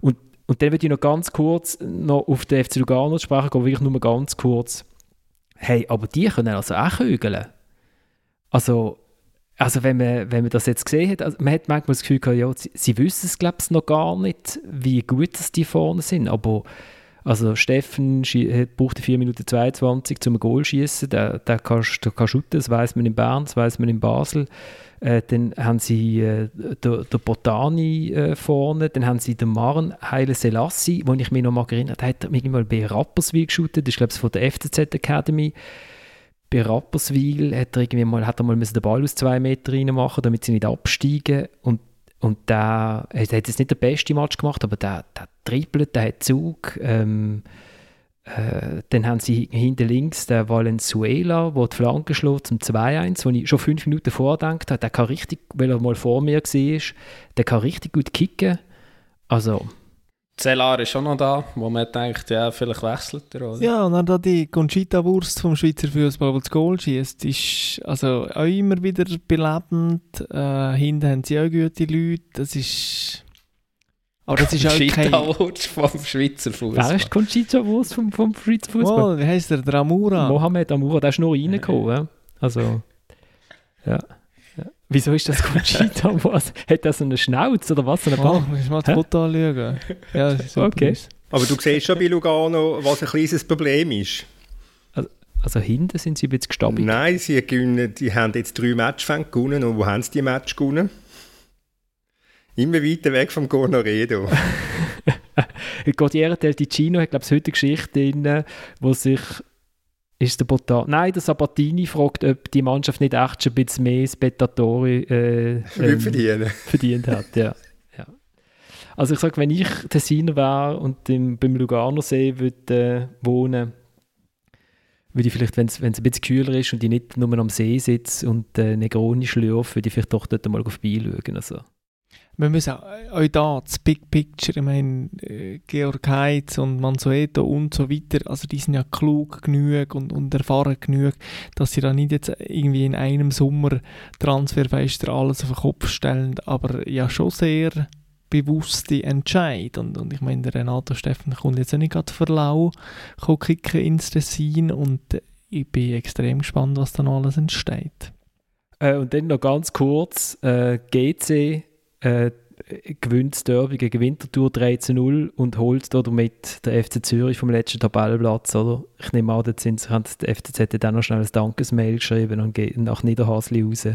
Und, und dann würde ich noch ganz kurz noch auf den FC Lugano sprechen, aber wirklich nur ganz kurz. Hey, aber die können also auch kügeln. Also, also wenn man, wenn man das jetzt gesehen hat, also man hat manchmal das Gefühl gehabt, ja, sie, sie wissen es glaube ich noch gar nicht, wie gut es die vorne sind, aber also Steffen brauchte 4 Minuten 22 zum Goal schießen, der, der kann, der kann shooten, das weiß man in Bern, das weiß man in Basel. Äh, dann haben sie äh, der, der Botani äh, vorne, dann haben sie den Maren Heile Selassie, wo ich mich noch mal erinnert hat mal bei Rapperswil geshootet, das ist glaube ich von der FCZ Academy bei Rapperswil hat er irgendwie mal, hat er mal den Ball aus zwei Meter reinmachen, damit sie nicht absteigen. Und, und der, er hat jetzt nicht den besten Match gemacht, aber der, der trippelt, der hat Zug. Ähm, äh, dann haben sie hinten links den Valenzuela, der die Flanke schlägt zum 2-1, wo ich schon fünf Minuten vordenkt habe. Der kann richtig, weil er mal vor mir war, der kann richtig gut kicken. Also, Zellar ist schon noch da, wo man denkt, ja, vielleicht wechselt er, oder? Ja, und dann da die Conchita-Wurst vom Schweizer Fußball, die das Goal schießt, ist also auch immer wieder belebend. Äh, hinten haben sie auch gute Leute. Das ist... Aber das ist auch kein... Conchita-Wurst vom Schweizer Fußball. Wer ist die Conchita-Wurst vom, vom Schweizer Fußball? Oh, wie heisst der? Der Amura? Mohamed Amoura, der ist nur reingekommen. ja. Also. Wieso ist das Conchita? [laughs] Was? Hat das so eine Schnauze oder was? So eine Oh, muss ich mal das? Foto anschauen. Ja, das ist super. Okay. Aber du siehst schon bei Lugano, was ein kleines Problem ist. Also hinten sind sie ein bisschen gestabbelt. Nein, sie gewinnen, die haben jetzt drei Matchfänge gewonnen. Und wo haben sie die Match gewonnen? Immer weiter weg vom Gornaredo. Cordiere [laughs] del Ticino hat, glaube ich, heute eine Geschichte drin, wo sich ist der Botan Nein, der Sabatini fragt, ob die Mannschaft nicht echt schon ein bisschen mehr Spettatori äh, [laughs] ähm, verdient hat. Ja. Ja. Also ich sage, wenn ich Tessiner wäre und im, beim Lugano-See würde äh, wohnen, würde ich vielleicht, wenn es ein bisschen kühler ist und ich nicht nur am See sitze und äh, Negroni schlürfe, würde ich vielleicht doch dort mal vorbeischauen. Also. Wir müssen auch, da, das Big Picture, ich meine, äh, Georg Heitz und Mansueto und so weiter, also die sind ja klug genug und, und erfahren genug, dass sie da nicht jetzt irgendwie in einem Sommer Transferfenster alles auf den Kopf stellen, aber ja schon sehr bewusste Entscheid. Und, und ich meine, der Renato Steffen kommt jetzt auch nicht gerade für lau kicken ins Tessin und äh, ich bin extrem gespannt, was da noch alles entsteht. Äh, und dann noch ganz kurz, äh, GC äh, gewinnt das Derby gegen Winterthur 3 zu 0 und holt damit den FC Zürich vom letzten Tabellenplatz, oder? Ich nehme an, dort sind, haben der FCZ dann noch schnell ein Dankesmail geschrieben und geht nach Niederhasli raus.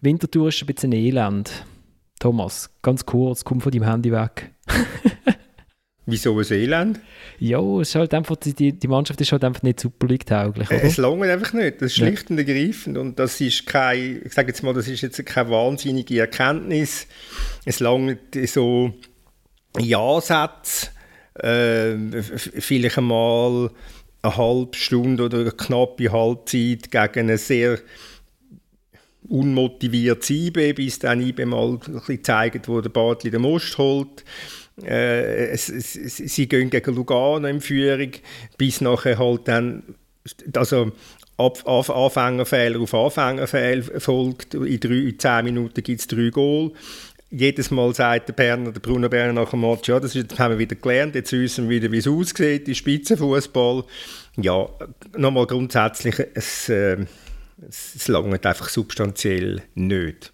Winterthur ist ein bisschen Elend. Thomas, ganz kurz, komm von deinem Handy weg. [laughs] Wieso ein Elend? Ja, es ist halt einfach, die, die Mannschaft ist halt einfach nicht Super League-tauglich, oder? Äh, Es langt einfach nicht. Das ist Ja. schlicht und ergreifend. Und das ist kein, ich sage jetzt mal, das ist jetzt keine wahnsinnige Erkenntnis. Es langt so Ja-Sätze, äh, vielleicht einmal eine halbe Stunde oder eine knappe Halbzeit gegen eine sehr unmotiviertes IB, bis dann IB mal ein bisschen zeigt, wo der Bartli den Most holt. Äh, es, es, sie gehen gegen Lugano in Führung, bis nachher halt dann, also Ab, Anfängerfehler auf Anfängerfehler folgt. In, drei, in zehn Minuten gibt es drei Goal. Jedes Mal sagt der Berner, der Bruno Berner nach dem Match, ja, das haben wir wieder gelernt, jetzt wissen wir wieder, wie es aussieht, die Spitzenfußball. Ja, nochmal grundsätzlich, es, äh, es, es langt einfach substanziell nicht.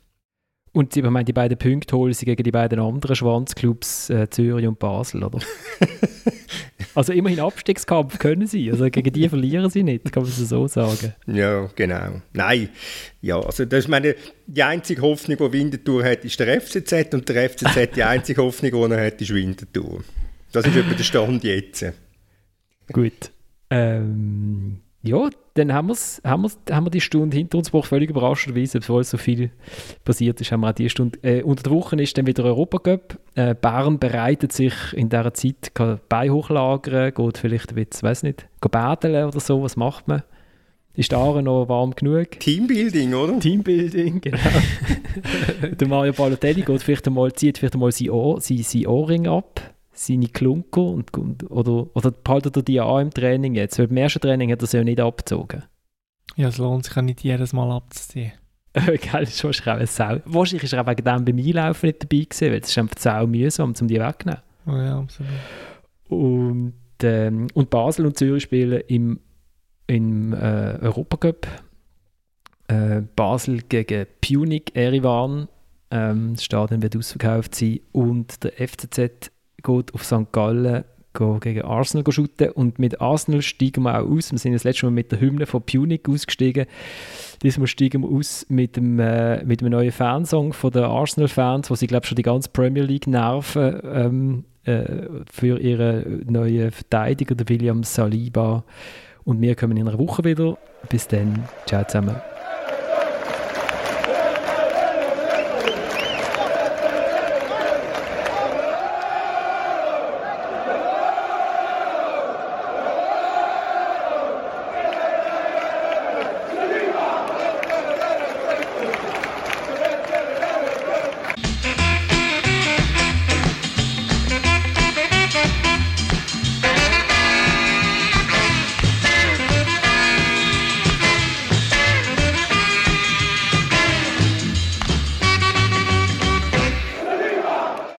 Und ich meine, die beiden Punkte holen sie gegen die beiden anderen Schwanzclubs äh, Zürich und Basel, oder? [laughs] also immerhin Abstiegskampf können sie. Also gegen die verlieren sie nicht, kann man so sagen. Ja, genau. Nein, ja, also das ist meine, die einzige Hoffnung, die Winterthur hat, ist der FCZ und der FCZ, die einzige Hoffnung, die er hat, ist Winterthur. Das ist etwa der Stand jetzt. Gut. Ähm, ja, dann haben, wir's, haben, wir's, haben wir die Stunde hinter uns gebracht, völlig überraschenderweise, obwohl so viel passiert ist, haben wir auch die Stunde. Äh, unter der Woche ist dann wieder Europacup. Äh, Bern bereitet sich in dieser Zeit, kann Bein hochlagern, geht vielleicht ein bisschen, weiß nicht, baden oder so, was macht man? Ist der Aare noch warm genug? Teambuilding, oder? Teambuilding, genau. [laughs] der Mario Balotelli geht vielleicht einmal, zieht vielleicht einmal sein Ohrring ab, seine Klunker und, und, oder, oder behaltet er die an im Training jetzt? Weil beim ersten Training hat er sie ja nicht abgezogen. Ja, es lohnt sich ja nicht jedes Mal abzuziehen. [laughs] Geil, das ist wahrscheinlich auch eine Sau. Wahrscheinlich ist er auch wegen dem beim Einlaufen nicht dabei gewesen, weil es ist einfach sau mühsam, um die wegzunehmen. Oh ja, absolut. Und, ähm, und Basel und Zürich spielen im, im äh, Europacup. Äh, Basel gegen Punic, Erivan. Ähm, das Stadion wird ausverkauft sein. Und der FCZ geht auf St. Gallen gegen Arsenal shooten. Und mit Arsenal steigen wir auch aus. Wir sind das letzte Mal mit der Hymne von Punic ausgestiegen. Diesmal steigen wir aus mit dem, äh, mit einem neuen Fansong von den Arsenal-Fans, wo sie, glaube schon die ganze Premier League nerven ähm, äh, für ihren neuen Verteidiger, der William Saliba. Und wir kommen in einer Woche wieder. Bis dann. Ciao zusammen.